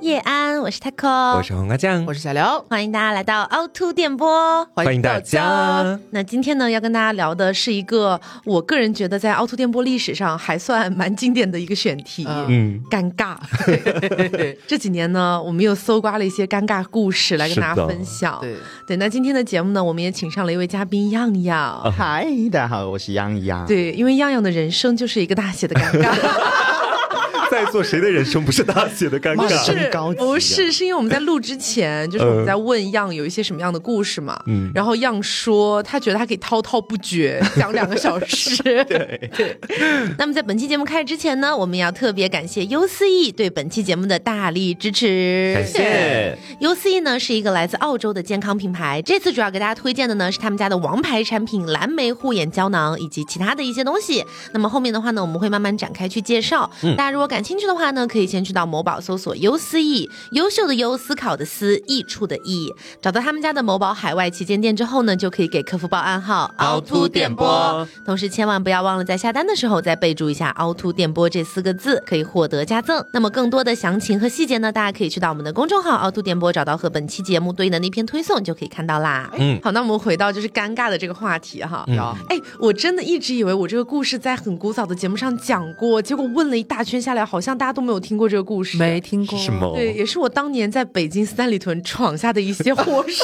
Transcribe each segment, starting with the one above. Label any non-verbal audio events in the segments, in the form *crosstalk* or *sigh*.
叶安，我是 taco，我是黄瓜酱，我是小刘，欢迎大家来到凹凸电波，欢迎大家。那今天呢，要跟大家聊的是一个我个人觉得在凹凸电波历史上还算蛮经典的一个选题，嗯，尴尬。*laughs* 这几年呢，我们又搜刮了一些尴尬故事来跟大家分享。对对，那今天的节目呢，我们也请上了一位嘉宾 *laughs* 样样。嗨，大家好，我是样样。对，因为样样的人生就是一个大写的尴尬。在座谁的人生不是大写的尴尬？不是，不是，是因为我们在录之前，就是我们在问样有一些什么样的故事嘛。嗯，然后样说他觉得他可以滔滔不绝 *laughs* 讲两个小时。对对。那么在本期节目开始之前呢，我们要特别感谢 U C E 对本期节目的大力支持。感谢 U C E 呢是一个来自澳洲的健康品牌，这次主要给大家推荐的呢是他们家的王牌产品蓝莓护眼胶囊以及其他的一些东西。那么后面的话呢，我们会慢慢展开去介绍。大家如果感兴趣的话呢，可以先去到某宝搜索优思易，优秀的优，思考的思，益处的益，找到他们家的某宝海外旗舰店之后呢，就可以给客服报暗号凹凸电波，同时千万不要忘了在下单的时候再备注一下凹凸电波这四个字，可以获得加赠。那么更多的详情和细节呢，大家可以去到我们的公众号凹凸电波，找到和本期节目对应的那篇推送，就可以看到啦。嗯，好，那我们回到就是尴尬的这个话题哈。嗯哎，我真的一直以为我这个故事在很古早的节目上讲过，结果问了一大圈下来，好像大。家都没有听过这个故事，没听过，什么？对，也是我当年在北京三里屯闯下的一些祸事。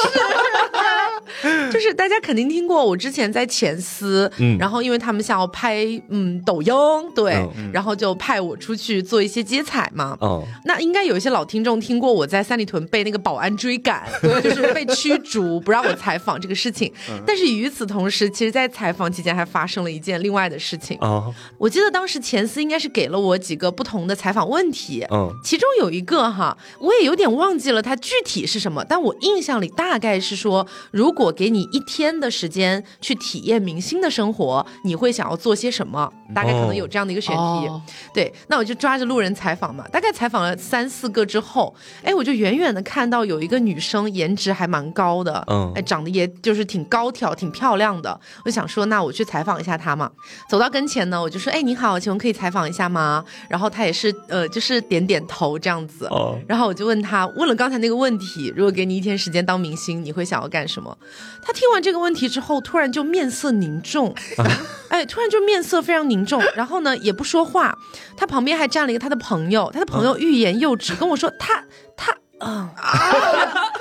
*laughs* 就是大家肯定听过，我之前在前司，嗯，然后因为他们想要拍嗯抖音，对，然后就派我出去做一些接彩嘛。哦，那应该有一些老听众听过我在三里屯被那个保安追赶，*laughs* 就是被驱逐，不让我采访这个事情。但是与此同时，其实，在采访期间还发生了一件另外的事情。哦，我记得当时前司应该是给了我几个不同的采访问题，嗯，其中有一个哈，我也有点忘记了它具体是什么，但我印象里大概是说，如果给你一天的时间去体验明星的生活，你会想要做些什么？大概可能有这样的一个选题。对，那我就抓着路人采访嘛，大概采访了三四个之后，哎，我就远远的看到有一个女生，颜值还蛮高的，嗯，哎，长得也就是挺高挑、挺漂亮的。我想说，那我去采访一下她嘛。走到跟前呢，我就说，哎，你好，请问可以采访一下吗？然后她也是，呃，就是点点头这样子。哦。然后我就问他，问了刚才那个问题，如果给你一天时间当明星，你会想要干什么？他听完这个问题之后，突然就面色凝重，*laughs* 哎，突然就面色非常凝重，然后呢也不说话。他旁边还站了一个他的朋友，他的朋友欲言又止，跟我说他他啊，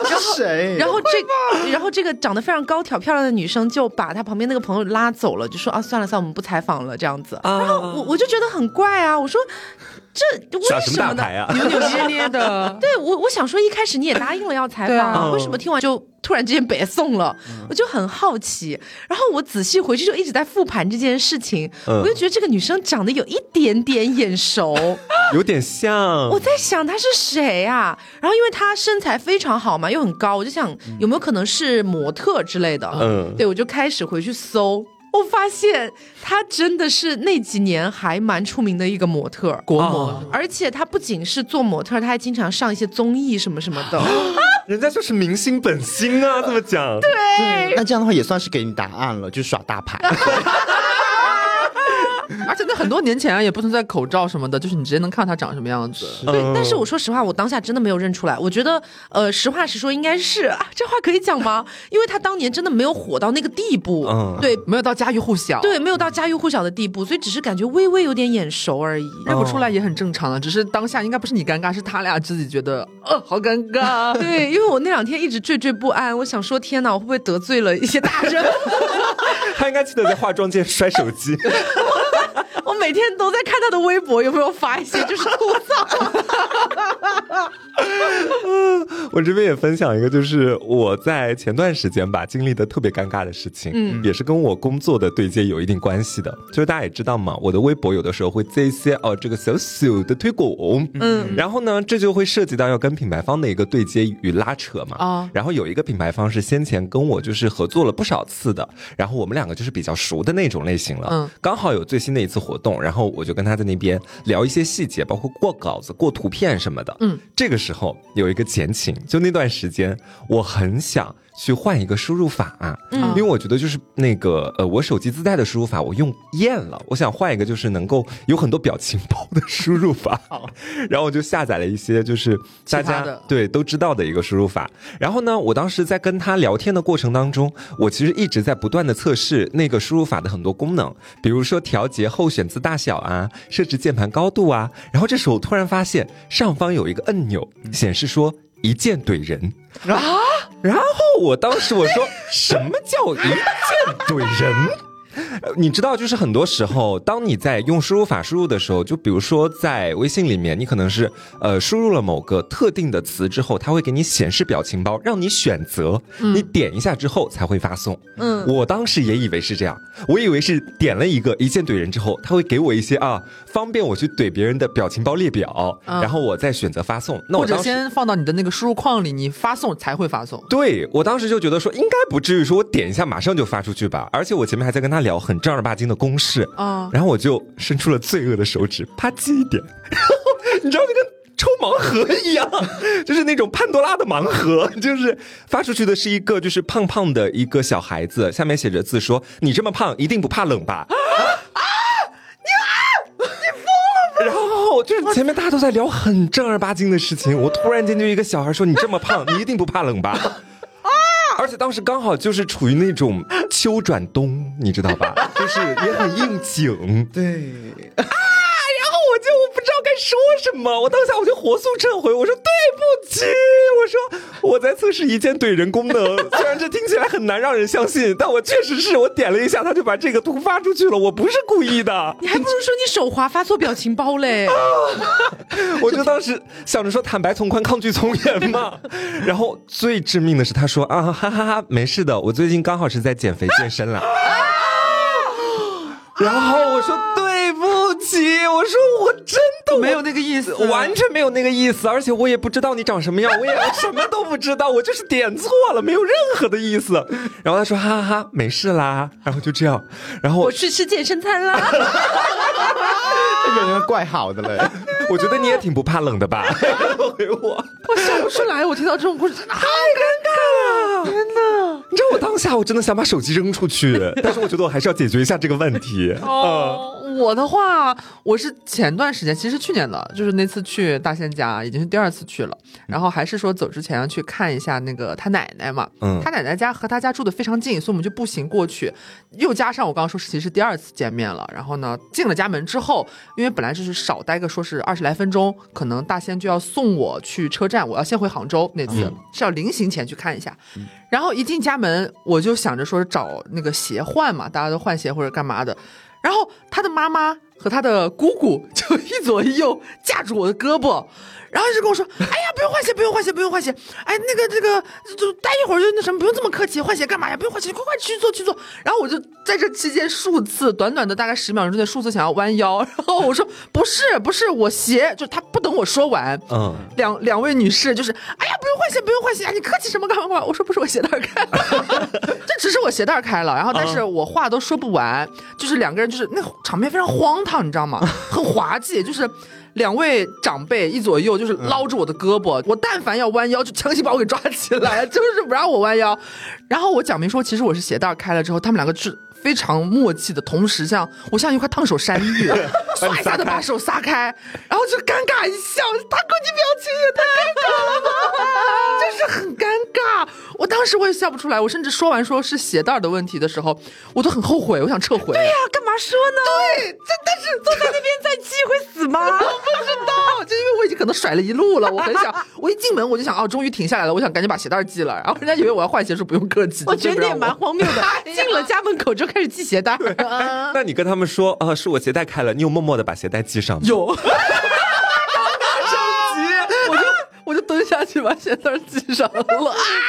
然后谁？然后这然后这个长得非常高挑漂亮的女生就把她旁边那个朋友拉走了，就说啊算了算了，我们不采访了这样子。然后我我就觉得很怪啊，我说。这为什么呢？扭扭捏捏的。*laughs* 对我，我想说，一开始你也答应了要采访，为什么听完就突然之间别送了？我就很好奇。然后我仔细回去就一直在复盘这件事情，我就觉得这个女生长得有一点点眼熟，*laughs* 有点像。我在想她是谁啊？然后因为她身材非常好嘛，又很高，我就想有没有可能是模特之类的。嗯，对我就开始回去搜。我发现她真的是那几年还蛮出名的一个模特，国模，而且她不仅是做模特，她还经常上一些综艺什么什么的。人家就是明星本星啊，这么讲。对，那这样的话也算是给你答案了，就耍大牌。*laughs* 而且在很多年前啊，也不存在口罩什么的，就是你直接能看到他长什么样子。对，但是我说实话，我当下真的没有认出来。我觉得，呃，实话实说，应该是啊，这话可以讲吗？因为他当年真的没有火到那个地步，嗯，对，没有到家喻户晓，对，没有到家喻户晓的地步，所以只是感觉微微有点眼熟而已，认不出来也很正常了。只是当下应该不是你尴尬，是他俩自己觉得，呃，好尴尬。*laughs* 对，因为我那两天一直惴惴不安，我想说，天哪，我会不会得罪了一些大人？*laughs* 他应该记得在化妆间摔手机。*laughs* *laughs* 我每天都在看他的微博，有没有发一些就是吐槽？*laughs* 我这边也分享一个，就是我在前段时间吧经历的特别尴尬的事情，嗯，也是跟我工作的对接有一定关系的。就是大家也知道嘛，我的微博有的时候会接一些哦这个小小的推广，嗯，然后呢，这就会涉及到要跟品牌方的一个对接与拉扯嘛，啊，然后有一个品牌方是先前跟我就是合作了不少次的，然后我们两个就是比较熟的那种类型了，嗯，刚好有最新的一次活动，然后我就跟他在那边聊一些细节，包括过稿子、过图片什么的，嗯，这个时候有一个前情，就那段时间我很想。去换一个输入法，嗯，因为我觉得就是那个呃，我手机自带的输入法我用厌了，我想换一个就是能够有很多表情包的输入法，*laughs* 然后我就下载了一些就是大家对都知道的一个输入法，然后呢，我当时在跟他聊天的过程当中，我其实一直在不断的测试那个输入法的很多功能，比如说调节候选字大小啊，设置键盘高度啊，然后这时候我突然发现上方有一个按钮显示说。一剑怼人啊！然后我当时我说，*laughs* 什么叫一剑怼人？你知道，就是很多时候，当你在用输入法输入的时候，就比如说在微信里面，你可能是呃输入了某个特定的词之后，它会给你显示表情包，让你选择，你点一下之后才会发送。嗯，我当时也以为是这样，我以为是点了一个一键怼人之后，他会给我一些啊方便我去怼别人的表情包列表，然后我再选择发送。那或者先放到你的那个输入框里，你发送才会发送。对我当时就觉得说，应该不至于说我点一下马上就发出去吧，而且我前面还在跟他。聊很正儿八经的公式啊，然后我就伸出了罪恶的手指，啪叽一点，*laughs* 然后你知道，那个抽盲盒一样，就是那种潘多拉的盲盒，就是发出去的是一个就是胖胖的一个小孩子，下面写着字说：“你这么胖，一定不怕冷吧？”啊！你啊！你疯了吧？然后就是前面大家都在聊很正儿八经的事情，我突然间就一个小孩说：“你这么胖，你一定不怕冷吧？”而且当时刚好就是处于那种秋转冬，你知道吧？就是也很应景。对说什么，我当下我就火速撤回，我说对不起，我说我在测试一键怼人功能，虽然这听起来很难让人相信，但我确实是我点了一下，他就把这个图发出去了，我不是故意的。*laughs* 你还不如说你手滑发错表情包嘞。我就当时想着说坦白从宽，抗拒从严嘛。*laughs* 然后最致命的是，他说啊哈哈哈，没事的，我最近刚好是在减肥健身了。啊然后我说对不起，我说我真的没有那个意思，完全没有那个意思，而且我也不知道你长什么样，我也什么都不知道，我就是点错了，没有任何的意思。然后他说哈哈哈，没事啦，然后就这样，然后我去吃健身餐啦。这个人怪好的嘞，我觉得你也挺不怕冷的吧？回我，我笑不出来，我听到这种故事真的太尴尬了，天哪！你知道我当下我真的想把手机扔出去，但是我觉得我还是要解决一下这个问题。哦，我的话，我是前段时间，其实去年的，就是那次去大仙家，已经是第二次去了，然后还是说走之前要去看一下那个他奶奶嘛，嗯，他奶奶家和他家住的非常近，所以我们就步行过去，又加上我刚刚说其实是第二次见面了，然后呢，进了家门之后。因为本来就是少待个，说是二十来分钟，可能大仙就要送我去车站，我要先回杭州。那次是要临行前去看一下，然后一进家门，我就想着说找那个鞋换嘛，大家都换鞋或者干嘛的。然后他的妈妈和他的姑姑就一左一右架住我的胳膊。然后一直跟我说：“哎呀，不用换鞋，不用换鞋，不用换鞋。哎，那个，这个，就待一会儿就那什么，不用这么客气，换鞋干嘛呀？不用换鞋，快快去做去做。”然后我就在这期间数次，短短的大概十秒钟之内，数次想要弯腰。然后我说：“不是，不是，我鞋就他不等我说完，嗯，两两位女士就是，哎呀，不用换鞋，不用换鞋，你客气什么干嘛？我说不是我鞋带开了，这只是我鞋带开了。然后，但是我话都说不完，就是两个人就是那场面非常荒唐，你知道吗？*laughs* 很滑稽，就是。”两位长辈一左右就是捞着我的胳膊，我但凡要弯腰就强行把我给抓起来，*laughs* 就是不让我弯腰。然后我讲明说，其实我是鞋带开了之后，他们两个是非常默契的，同时像我像一块烫手山芋，*laughs* 唰一下的把手撒开，然后就尴尬一笑，大哥你表情也太尴尬了吧，就是很尴尬。我当时我也笑不出来，我甚至说完说是鞋带的问题的时候，我都很后悔，我想撤回。对呀，干嘛说呢？对，这但是坐在那边再系会死吗？我不知道，就因为我已经可能甩了一路了，我很想，*laughs* 我一进门我就想，哦，终于停下来了，我想赶紧把鞋带系了。然后人家以为我要换鞋，说不用客气。我觉得也蛮荒谬的，*laughs* 进了家门口就开始系鞋带。那你跟他们说，啊，是我鞋带开了，你有默默的把鞋带系上吗？有。我就蹲下去把鞋带系上了，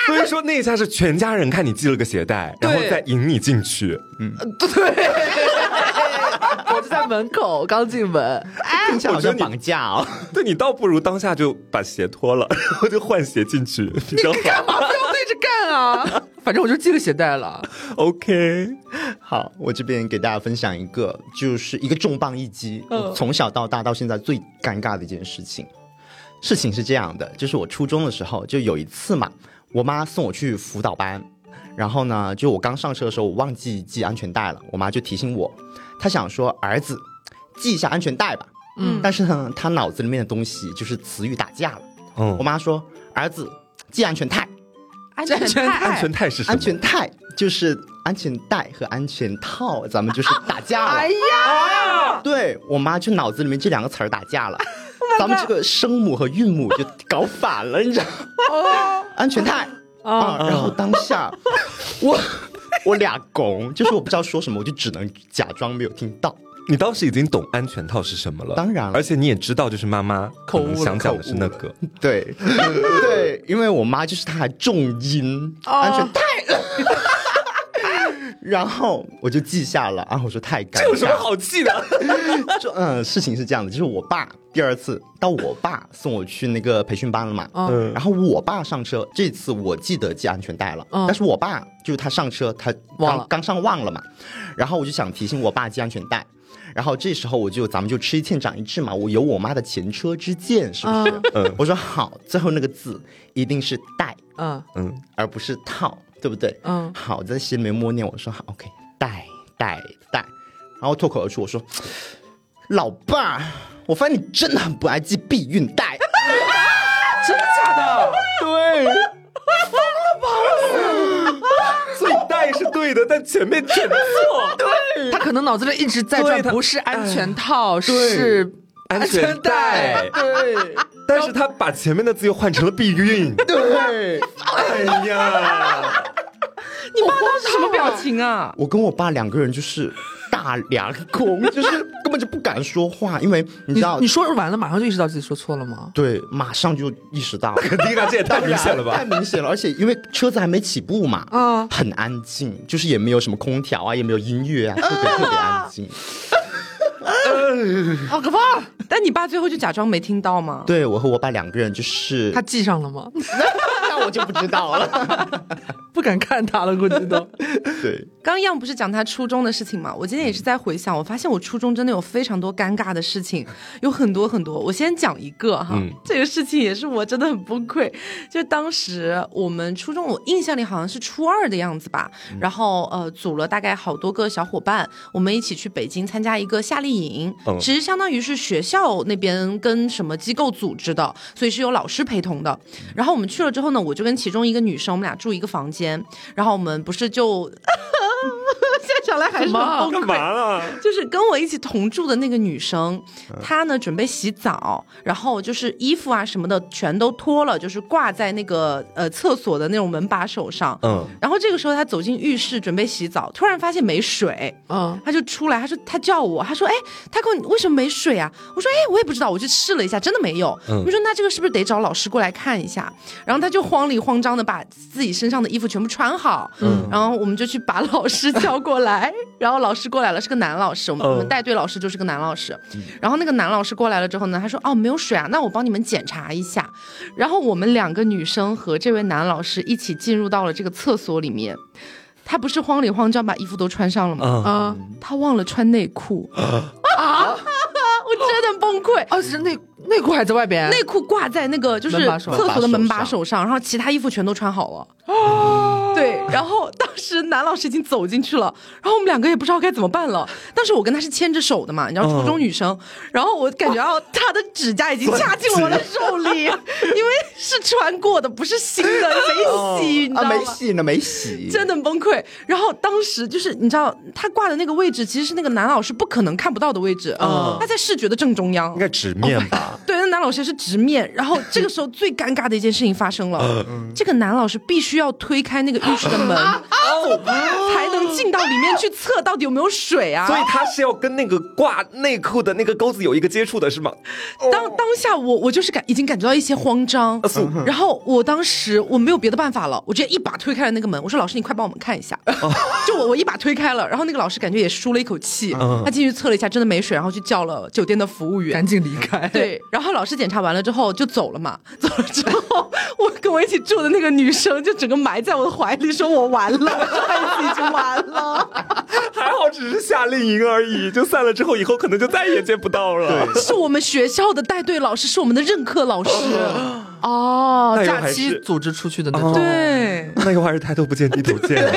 所以说那一下是全家人看你系了个鞋带，然后再引你进去。嗯，对，我就在门口刚进门，哎，好像绑架哦。对你倒不如当下就把鞋脱了，然后就换鞋进去比较好。干啊？*laughs* 反正我就系个鞋带了。OK，好，我这边给大家分享一个，就是一个重磅一击，从小到大到现在最尴尬的一件事情。事情是这样的，就是我初中的时候就有一次嘛，我妈送我去辅导班，然后呢，就我刚上车的时候，我忘记系安全带了，我妈就提醒我，她想说儿子系一下安全带吧。嗯，但是呢，她脑子里面的东西就是词语打架了。嗯，我妈说儿子系安全带，安全带，安全带是什么？安全带就是安全带和安全套，咱们就是打架了。*laughs* 哎呀，对我妈就脑子里面这两个词儿打架了。咱们这个声母和韵母就搞反了，你知道？哦，安全带啊！然后当下我我俩拱，就是我不知道说什么，我就只能假装没有听到。你当时已经懂安全套是什么了，当然，而且你也知道，就是妈妈可能想讲的是那个，对 *laughs* 对，因为我妈就是她还重音安全带。*laughs* 然后我就记下了，然后我说太尴尬，这有什么好记的？*laughs* 嗯，事情是这样的，就是我爸第二次到我爸送我去那个培训班了嘛，嗯，然后我爸上车，这次我记得系安全带了，但是我爸就是他上车他刚刚上忘了嘛，然后我就想提醒我爸系安全带，然后这时候我就咱们就吃一堑长一智嘛，我有我妈的前车之鉴，是不是？嗯，我说好，最后那个字一定是带，嗯嗯，而不是套。对不对？嗯，好，在心里面默念，我说好，OK，带带带，然后脱口而出，我说，老爸，我发现你真的很不爱系避孕带，*laughs* 真的假的？*laughs* 对？所以带是对的，但前面全错。对，他可能脑子里一直在转，不是安全套，是安全带。对。但是他把前面的字又换成了避孕。对，哎呀，你爸当时什么表情啊？我跟我爸两个人就是大两空，就是根本就不敢说话，因为你知道，你说完了马上就意识到自己说错了吗？对，马上就意识到。肯定啊，这也太明显了吧？太明显了，而且因为车子还没起步嘛，啊，很安静，就是也没有什么空调啊，也没有音乐啊，特别特别安静。*laughs* 好可怕！但你爸最后就假装没听到吗？对，我和我爸两个人就是他记上了吗？*laughs* 那我就不知道了，*laughs* 不敢看他了，估计都。对，刚样不是讲他初中的事情嘛？我今天也是在回想，我发现我初中真的有非常多尴尬的事情，有很多很多。我先讲一个哈，这个事情也是我真的很崩溃。就当时我们初中，我印象里好像是初二的样子吧，然后呃，组了大概好多个小伙伴，我们一起去北京参加一个夏令营，其实相当于是学校那边跟什么机构组织的，所以是有老师陪同的。然后我们去了之后呢，我我就跟其中一个女生，我们俩住一个房间，然后我们不是就，*laughs* 现在想来还是干嘛了？就是跟我一起同住的那个女生，她呢准备洗澡，然后就是衣服啊什么的全都脱了，就是挂在那个呃厕所的那种门把手上。嗯，然后这个时候她走进浴室准备洗澡，突然发现没水，嗯，她就出来，她说她叫我，她说哎，她跟我为什么没水啊？我说哎，我也不知道，我去试了一下，真的没有。嗯我说那这个是不是得找老师过来看一下？然后她就慌里慌张的把自己身上的衣服全部穿好，嗯，然后我们就去把老师叫过来，然后老师过来了，是个男老师，我们我们带队老师就是个男老师，然后那个男老师过来了之后呢，他说哦没有水啊，那我帮你们检查一下，然后我们两个女生和这位男老师一起进入到了这个厕所里面，他不是慌里慌张把衣服都穿上了吗？啊，他忘了穿内裤 *laughs* 啊。我真的崩溃！哦，是内内裤还在外边，内裤挂在那个就是厕所的门把手上，然后其他衣服全都穿好了。哦，对，然后当时男老师已经走进去了，然后我们两个也不知道该怎么办了。当时我跟他是牵着手的嘛，你知道初中女生，然后我感觉到他的指甲已经掐进了我的手里，*laughs* 因为是穿过的，不是新的，没洗，你知道吗？没洗呢，没洗，真的崩溃。然后当时就是你知道他挂的那个位置，其实是那个男老师不可能看不到的位置，他在视觉的正中央，应该直面吧？对，那男老师是直面。然后这个时候最尴尬的一件事情发生了，这个男老师必须。要推开那个浴室的门，才能进到里面去测到底有没有水啊！所以他是要跟那个挂内裤的那个钩子有一个接触的，是吗？当当下我我就是感已经感觉到一些慌张，然后我当时我没有别的办法了，我直接一把推开了那个门，我说老师你快帮我们看一下，*laughs* 就我我一把推开了，然后那个老师感觉也舒了一口气，他进去测了一下，真的没水，然后去叫了酒店的服务员，赶紧离开。对，然后老师检查完了之后就走了嘛，*laughs* 走了之后我跟我一起住的那个女生就整个。埋在我的怀里，说我完了。这辈子已经完了。*laughs* 还好只是夏令营而已，就散了之后，以后可能就再也见不到了。是我们学校的带队老师，是我们的任课老师。哦，假期组织出去的那种，对，那个话是抬头不见低头见。*laughs*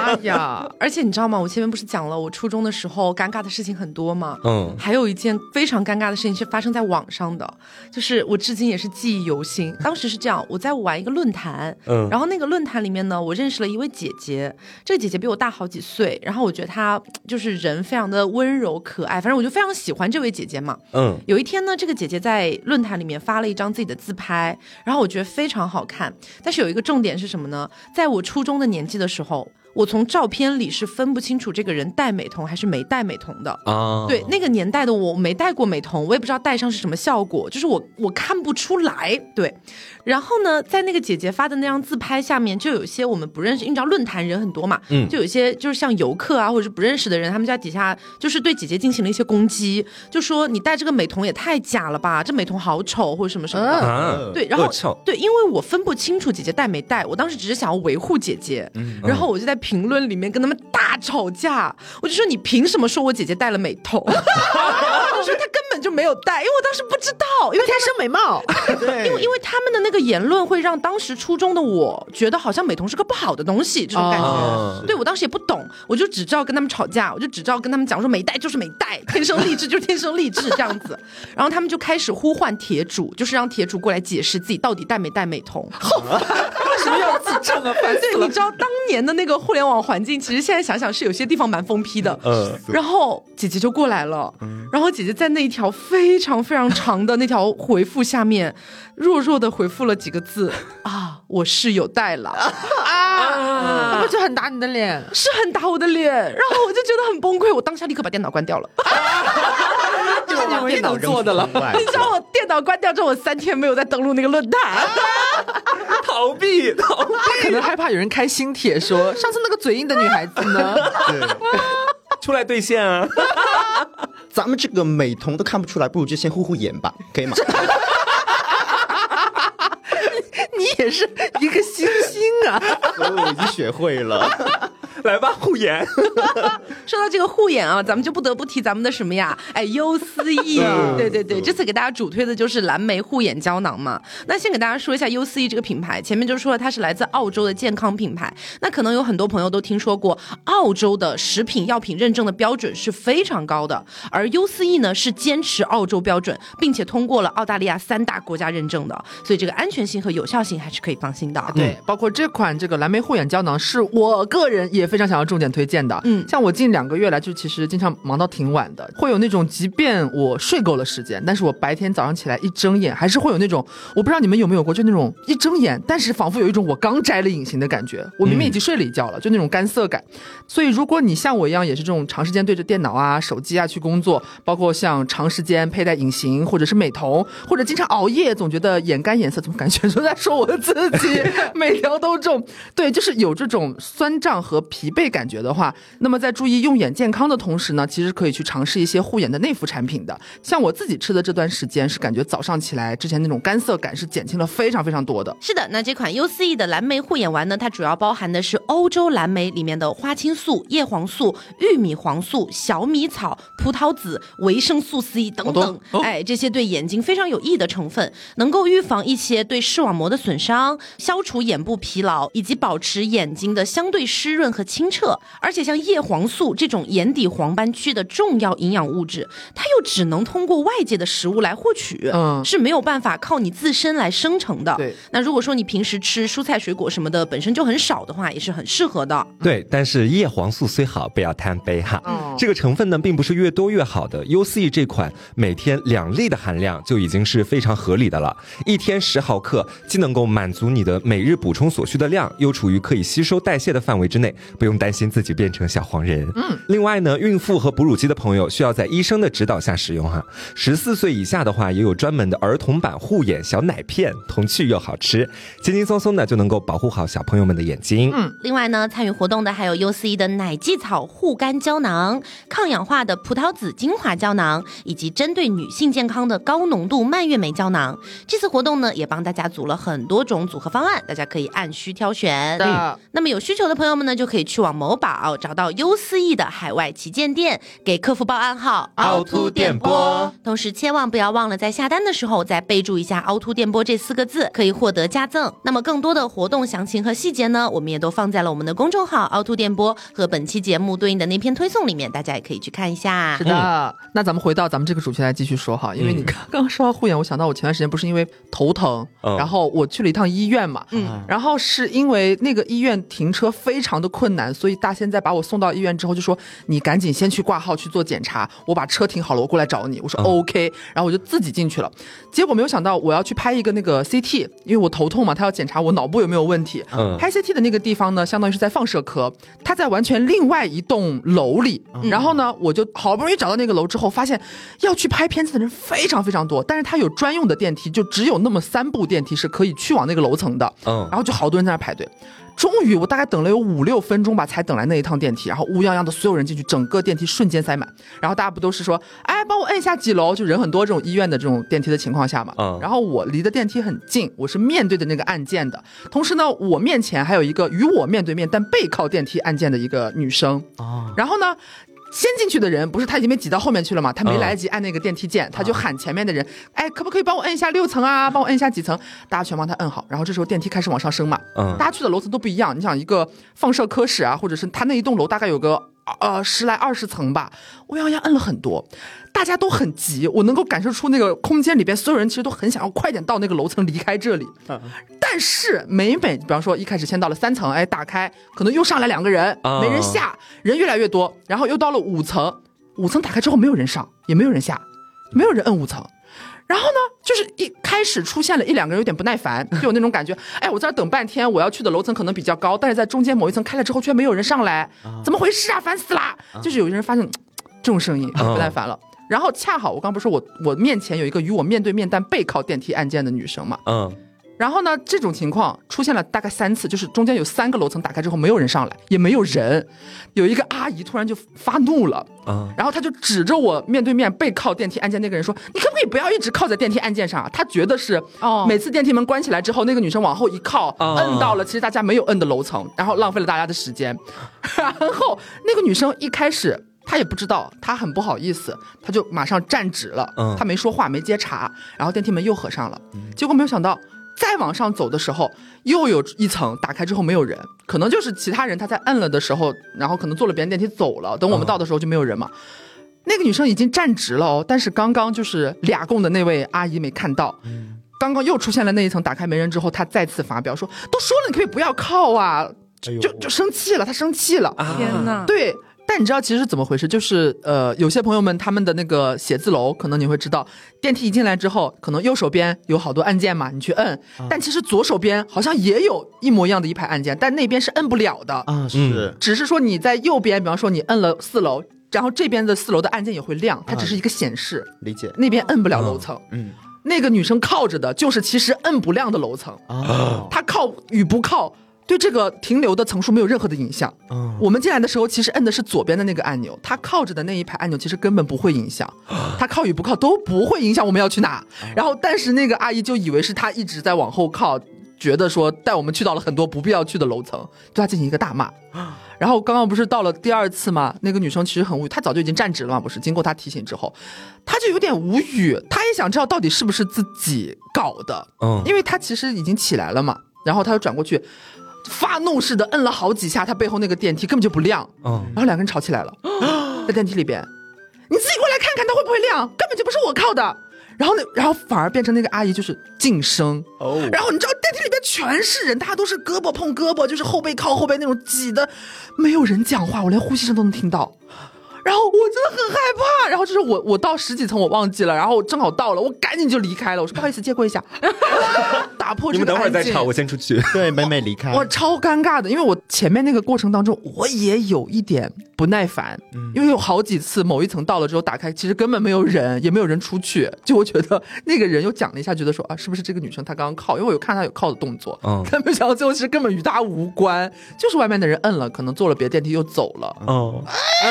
哎呀，而且你知道吗？我前面不是讲了，我初中的时候尴尬的事情很多吗？嗯，还有一件非常尴尬的事情是发生在网上的，就是我至今也是记忆犹新。当时是这样，我在玩一个论坛，嗯，然后那个论坛里面呢，我认识了一位姐姐，这个姐姐比我大好几岁，然后我觉得她就是人非常的温柔可爱，反正我就非常喜欢这位姐姐嘛。嗯，有一天呢，这个姐姐在论坛里面发了一张自己的自拍。然后我觉得非常好看，但是有一个重点是什么呢？在我初中的年纪的时候。我从照片里是分不清楚这个人戴美瞳还是没戴美瞳的啊。对，那个年代的我没戴过美瞳，我也不知道戴上是什么效果，就是我我看不出来。对，然后呢，在那个姐姐发的那张自拍下面，就有些我们不认识，你知道论坛人很多嘛，嗯，就有些就是像游客啊，或者是不认识的人，他们在底下就是对姐姐进行了一些攻击，就说你戴这个美瞳也太假了吧，这美瞳好丑或者什么什么的。对，然后对，因为我分不清楚姐姐戴没戴，我当时只是想要维护姐姐，然后我就在。评论里面跟他们大吵架，我就说你凭什么说我姐姐戴了美瞳？*laughs* *laughs* 我说她根本就没有戴，因为我当时不知道，因为天生美貌。*laughs* 对，因为因为他们的那个言论会让当时初中的我觉得好像美瞳是个不好的东西，这种感觉。对我当时也不懂，我就只知道跟他们吵架，我就只知道跟他们讲说没戴就是没戴，天生丽质就是天生丽质这样子。*laughs* 然后他们就开始呼唤铁主，就是让铁主过来解释自己到底戴没戴美瞳。为什么要自证啊？对，你知道当年的那个互联网环境，其实现在想想是有些地方蛮疯批的。嗯，然后姐姐就过来了，然后姐姐在那一条非常非常长的那条回复下面，弱弱的回复了几个字 *laughs* 啊，我室友带了 *laughs* 啊，那不就很打你的脸？是很打我的脸，然后我就觉得很崩溃，我当下立刻把电脑关掉了。*laughs* 就是你唯一能做的了。你知道我电脑关掉之后，我三天没有再登录那个论坛。逃避，逃避，可能害怕有人开新帖说上次那个嘴硬的女孩子呢，出来兑现啊！咱们这个美瞳都看不出来，不如就先护护眼吧，*laughs* 可以吗？你也是一个星星啊！*laughs* 我已经学会了。*laughs* 来吧，护眼。*laughs* 说到这个护眼啊，咱们就不得不提咱们的什么呀？哎，优思逸。对对对，这次给大家主推的就是蓝莓护眼胶囊嘛。那先给大家说一下优思逸这个品牌，前面就说了它是来自澳洲的健康品牌。那可能有很多朋友都听说过，澳洲的食品药品认证的标准是非常高的，而优思逸呢是坚持澳洲标准，并且通过了澳大利亚三大国家认证的，所以这个安全性和有效性还是可以放心的。对，包括这款这个蓝莓护眼胶囊，是我个人也。非常想要重点推荐的，嗯，像我近两个月来就其实经常忙到挺晚的，会有那种即便我睡够了时间，但是我白天早上起来一睁眼，还是会有那种我不知道你们有没有过，就那种一睁眼，但是仿佛有一种我刚摘了隐形的感觉，我明明已经睡了一觉了，就那种干涩感。所以如果你像我一样也是这种长时间对着电脑啊、手机啊去工作，包括像长时间佩戴隐形或者是美瞳，或者经常熬夜，总觉得眼干眼涩，怎么感觉都在说我自己，*laughs* 每条都中。对，就是有这种酸胀和。疲惫感觉的话，那么在注意用眼健康的同时呢，其实可以去尝试一些护眼的内服产品的。像我自己吃的这段时间，是感觉早上起来之前那种干涩感是减轻了非常非常多的。是的，那这款 U C E 的蓝莓护眼丸呢，它主要包含的是欧洲蓝莓里面的花青素、叶黄素、玉米黄素、小米草、葡萄籽、维生素 C 等等，哎，这些对眼睛非常有益的成分，能够预防一些对视网膜的损伤，消除眼部疲劳，以及保持眼睛的相对湿润和。清澈，而且像叶黄素这种眼底黄斑区的重要营养物质，它又只能通过外界的食物来获取，嗯，是没有办法靠你自身来生成的。对，那如果说你平时吃蔬菜水果什么的本身就很少的话，也是很适合的。对，但是叶黄素虽好，不要贪杯哈。嗯，这个成分呢，并不是越多越好的。U C 这款每天两粒的含量就已经是非常合理的了，一天十毫克，既能够满足你的每日补充所需的量，又处于可以吸收代谢的范围之内。不用担心自己变成小黄人。嗯，另外呢，孕妇和哺乳期的朋友需要在医生的指导下使用哈。十四岁以下的话，也有专门的儿童版护眼小奶片，童趣又好吃，轻轻松松的就能够保护好小朋友们的眼睛。嗯，另外呢，参与活动的还有 U C 的奶蓟草护肝胶囊、抗氧化的葡萄籽精华胶囊，以及针对女性健康的高浓度蔓越莓胶囊。这次活动呢，也帮大家组了很多种组合方案，大家可以按需挑选。的，那么有需求的朋友们呢，就可以去往某宝找到优思益的海外旗舰店，给客服报暗号凹凸电波。同时，千万不要忘了在下单的时候再备注一下“凹凸电波”这四个字，可以获得加赠。那么更多的活动详情和细节呢，我们也都放在了我们的公众号“凹凸电波”和本期节目对应的那篇推送里面，大家也可以去看一下。是的，那咱们回到咱们这个主题来继续说哈，因为你刚刚说到护眼，我想到我前段时间不是因为头疼，然后我去了一趟医院嘛，嗯，然后是因为那个医院停车非常的困难，所以大仙在把我送到医院之后就说你赶紧先去挂号去做检查，我把车停好了，我过来找你。我说 OK，然后我就自己进去了，结果没有想到我要去拍一个那个 CT，因为我头痛嘛，他要检查我脑部有没有问题。嗯，拍 CT 的那个地方呢，相当于是在放射科，他在完全另外一栋楼里。然后呢，我就好不容易找到那个楼之后，发现要去拍片子的人非常非常多，但是他有专用的电梯，就只有那么三部电梯是可以去往那个楼层的。嗯，然后就好多人在那排队。终于，我大概等了有五六分钟吧，才等来那一趟电梯。然后乌泱泱的所有人进去，整个电梯瞬间塞满。然后大家不都是说，哎，帮我摁一下几楼？就人很多这种医院的这种电梯的情况下嘛。嗯。然后我离的电梯很近，我是面对的那个按键的。同时呢，我面前还有一个与我面对面但背靠电梯按键的一个女生。哦。然后呢？先进去的人不是他已经被挤到后面去了吗？他没来得及按那个电梯键，他就喊前面的人：“哎，可不可以帮我摁一下六层啊？帮我摁一下几层？”大家全帮他摁好。然后这时候电梯开始往上升嘛。嗯。大家去的楼层都不一样。你想一个放射科室啊，或者是他那一栋楼大概有个呃十来二十层吧。我好像摁了很多，大家都很急。我能够感受出那个空间里边所有人其实都很想要快点到那个楼层离开这里。嗯。但是每每比方说一开始先到了三层，哎，打开，可能又上来两个人，没人下，人越来越多，然后又到了五层，五层打开之后没有人上，也没有人下，没有人摁五层，然后呢，就是一开始出现了一两个人有点不耐烦，*laughs* 就有那种感觉，哎，我在这等半天，我要去的楼层可能比较高，但是在中间某一层开了之后却没有人上来，怎么回事啊？烦死啦！就是有些人发现 *tsk* 这种声音，不耐烦了。然后恰好我刚不是说我我面前有一个与我面对面但背靠电梯按键的女生嘛，嗯。然后呢，这种情况出现了大概三次，就是中间有三个楼层打开之后没有人上来，也没有人，有一个阿姨突然就发怒了，嗯，然后她就指着我面对面背靠电梯按键那个人说：“你可不可以不要一直靠在电梯按键上？”她觉得是，哦，每次电梯门关起来之后，那个女生往后一靠，摁到了其实大家没有摁的楼层，然后浪费了大家的时间。然后那个女生一开始她也不知道，他很不好意思，他就马上站直了，嗯，他没说话，没接茬，然后电梯门又合上了，结果没有想到。再往上走的时候，又有一层打开之后没有人，可能就是其他人他在摁了的时候，然后可能坐了别人电梯走了。等我们到的时候就没有人嘛。那个女生已经站直了哦，但是刚刚就是俩供的那位阿姨没看到。刚刚又出现了那一层打开没人之后，她再次发飙说：“都说了你可以不要靠啊！”就就生气了，他生气了。天呐！对。但你知道其实是怎么回事？就是呃，有些朋友们他们的那个写字楼，可能你会知道，电梯一进来之后，可能右手边有好多按键嘛，你去摁。但其实左手边好像也有一模一样的一排按键，但那边是摁不了的啊。是，只是说你在右边，比方说你摁了四楼，然后这边的四楼的按键也会亮，它只是一个显示。理解。那边摁不了楼层。嗯。那个女生靠着的就是其实摁不亮的楼层啊。她靠与不靠。对这个停留的层数没有任何的影响。嗯，我们进来的时候其实摁的是左边的那个按钮，它靠着的那一排按钮其实根本不会影响，*gasps* 它靠与不靠都不会影响我们要去哪。然后，但是那个阿姨就以为是她一直在往后靠，觉得说带我们去到了很多不必要去的楼层，对她进行一个大骂。*gasps* 然后刚刚不是到了第二次吗？那个女生其实很无语，她早就已经站直了嘛，不是？经过她提醒之后，她就有点无语，她也想知道到底是不是自己搞的。嗯，因为她其实已经起来了嘛，然后她又转过去。发怒似的摁了好几下，他背后那个电梯根本就不亮。嗯，然后两个人吵起来了，*gasps* 在电梯里边，你自己过来看看，它会不会亮？根本就不是我靠的。然后那，然后反而变成那个阿姨就是晋升。哦，然后你知道电梯里边全是人，大家都是胳膊碰胳膊，就是后背靠后背那种挤的，没有人讲话，我连呼吸声都能听到。然后我真的很害怕，然后就是我我到十几层我忘记了，然后正好到了，我赶紧就离开了。我说不好意思，借过一下，打 *laughs* 打破。你们等会儿再吵，我先出去。对，美美离开。我超尴尬的，因为我前面那个过程当中，我也有一点不耐烦，因为有好几次某一层到了之后打开，其实根本没有人，也没有人出去，就我觉得那个人又讲了一下，觉得说啊，是不是这个女生她刚刚靠？因为我有看她有靠的动作，嗯，*laughs* 但没想到最后其实根本与她无关，就是外面的人摁了，可能坐了别的电梯又走了。哦，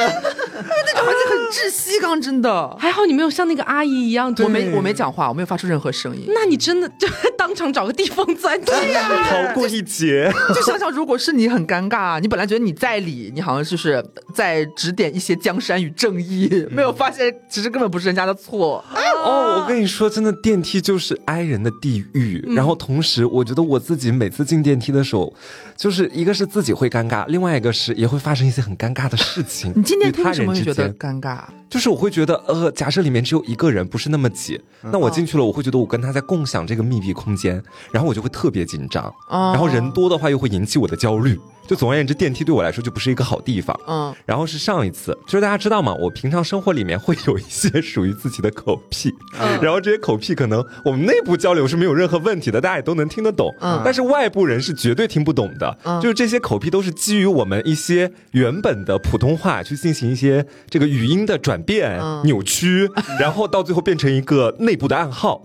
*laughs* 那个环境很窒息，刚真的还好你没有像那个阿姨一样，我没我没讲话，我没有发出任何声音。那你真的就当场找个地方钻去啊，逃过一劫。就想想，如果是你很尴尬，你本来觉得你在理，你好像就是在指点一些江山与正义，没有发现其实根本不是人家的错。哦，我跟你说，真的电梯就是挨人的地狱。然后同时，我觉得我自己每次进电梯的时候，就是一个是自己会尴尬，另外一个是也会发生一些很尴尬的事情。你进电梯为什么会觉得尴尬？就是我会觉得，呃，假设里面只有一个人，不是那么挤，那我进去了，我会觉得我跟他在共享这个密闭空间，然后我就会特别紧张。然后人多的话，又会引起我的焦虑。就总而言之，电梯对我来说就不是一个好地方。嗯，然后是上一次，就是大家知道吗？我平常生活里面会有一些属于自己的口癖，然后这些口癖可能我们内部交流是没有任何问题的，大家也都能听得懂。嗯，但是外部人是绝对听不懂的。嗯，就是这些口癖都是基于我们一些原本的普通话去进行一些这个语音的转变、扭曲，*laughs* 然后到最后变成一个内部的暗号。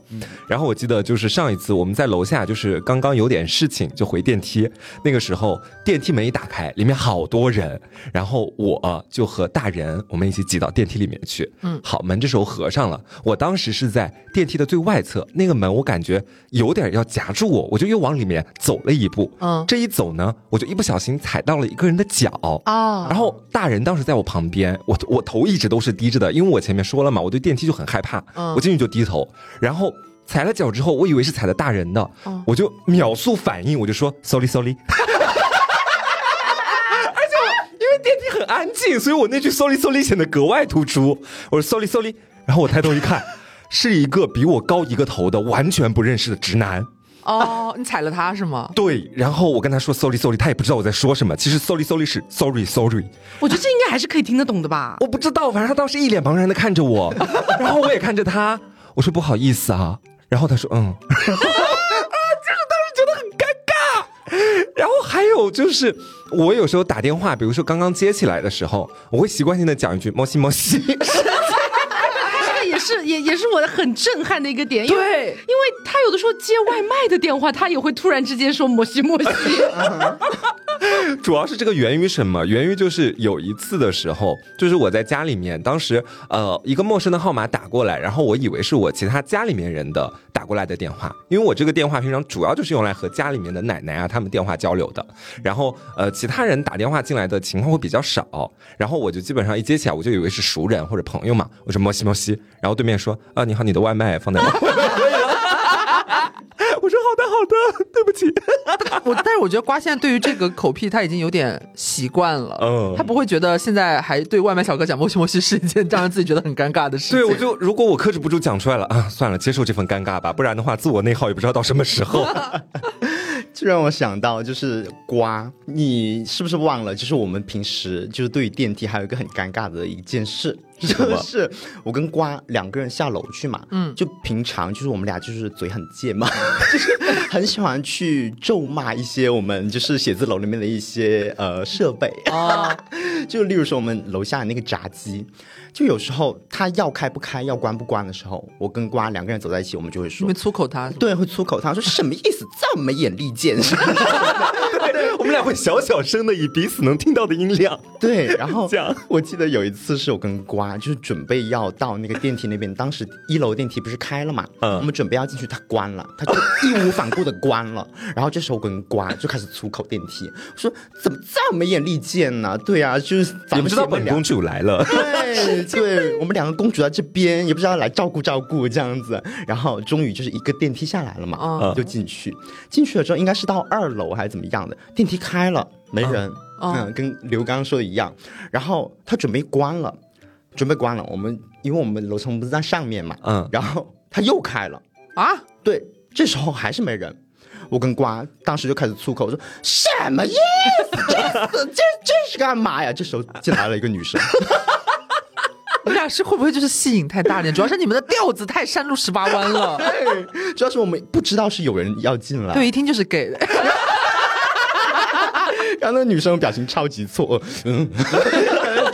然后我记得就是上一次我们在楼下，就是刚刚有点事情就回电梯，那个时候电梯。门一打开，里面好多人，然后我就和大人我们一起挤到电梯里面去。嗯，好，门这时候合上了。我当时是在电梯的最外侧，那个门我感觉有点要夹住我，我就又往里面走了一步。嗯，这一走呢，我就一不小心踩到了一个人的脚。啊，然后大人当时在我旁边，我我头一直都是低着的，因为我前面说了嘛，我对电梯就很害怕。嗯，我进去就低头，然后踩了脚之后，我以为是踩的大人的，我就秒速反应，我就说 sorry sorry。*laughs* *laughs* 电梯很安静，所以我那句 sorry sorry 显得格外突出。我说 sorry sorry，然后我抬头一看，是一个比我高一个头的完全不认识的直男。哦，你踩了他是吗？*laughs* 对，然后我跟他说 sorry sorry，他也不知道我在说什么。其实 sorry sorry 是 sorry sorry。我觉得这应该还是可以听得懂的吧？我不知道，反正他当时一脸茫然的看着我，*laughs* 然后我也看着他，我说不好意思啊，然后他说嗯。然后还有就是，我有时候打电话，比如说刚刚接起来的时候，我会习惯性的讲一句“摩西摩西”，*laughs* 是也也是我的很震撼的一个点，因为因为他有的时候接外卖的电话，他也会突然之间说“摩西摩西”。*laughs* 主要是这个源于什么？源于就是有一次的时候，就是我在家里面，当时呃一个陌生的号码打过来，然后我以为是我其他家里面人的打过来的电话，因为我这个电话平常主要就是用来和家里面的奶奶啊他们电话交流的，然后呃其他人打电话进来的情况会比较少，然后我就基本上一接起来我就以为是熟人或者朋友嘛，我说摩西摩西，然后对面说啊你好，你的外卖放在哪？我说好的好的，对不起。*laughs* 我但是我觉得瓜现在对于这个口癖他已经有点习惯了，嗯，他不会觉得现在还对外卖小哥讲莫西莫西是一件让自己觉得很尴尬的事情。对，我就如果我克制不住讲出来了啊，算了，接受这份尴尬吧，不然的话自我内耗也不知道到什么时候。*laughs* 就让我想到，就是瓜，你是不是忘了？就是我们平时就是对于电梯还有一个很尴尬的一件事，*laughs* 就是我跟瓜两个人下楼去嘛，嗯，就平常就是我们俩就是嘴很贱嘛，*laughs* 就是很喜欢去咒骂一些我们就是写字楼里面的一些呃设备啊，*laughs* 就例如说我们楼下的那个闸机。就有时候他要开不开，要关不关的时候，我跟瓜两个人走在一起，我们就会说，会粗口他，对，会粗口他，说什么意思？这么眼力见？对，我们俩会小小声的以彼此能听到的音量，对，然后这样。我记得有一次是我跟瓜，就是准备要到那个电梯那边，当时一楼电梯不是开了嘛，嗯，我们准备要进去，他关了，他就义无反顾的关了，然后这时候我跟瓜就开始粗口电梯，说怎么这么没眼力见呢？对啊，就是咱们知道本公主来了，对。对我们两个公主在这边，也不知道来照顾照顾这样子，然后终于就是一个电梯下来了嘛，就进去。进去了之后，应该是到二楼还是怎么样的？电梯开了，没人，嗯，跟刘刚说的一样。然后他准备关了，准备关了。我们因为我们楼层不是在上面嘛，嗯，然后他又开了啊，对，这时候还是没人。我跟瓜当时就开始粗口说什么意思？这这这是干嘛呀？这时候进来了一个女生。*laughs* 你俩是会不会就是戏瘾太大了？主要是你们的调子太山路十八弯了。*laughs* 对，主要是我们不知道是有人要进来。对，一听就是给。然后那女生表情超级错，嗯，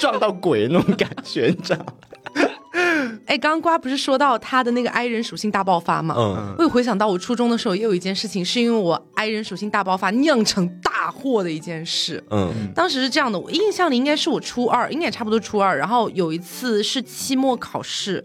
撞到鬼那种感觉，你知道。*laughs* 哎，刚刚瓜不是说到他的那个 I 人属性大爆发吗？嗯，我有回想到我初中的时候也有一件事情，是因为我 I 人属性大爆发酿成大祸的一件事。嗯，当时是这样的，我印象里应该是我初二，应该也差不多初二。然后有一次是期末考试，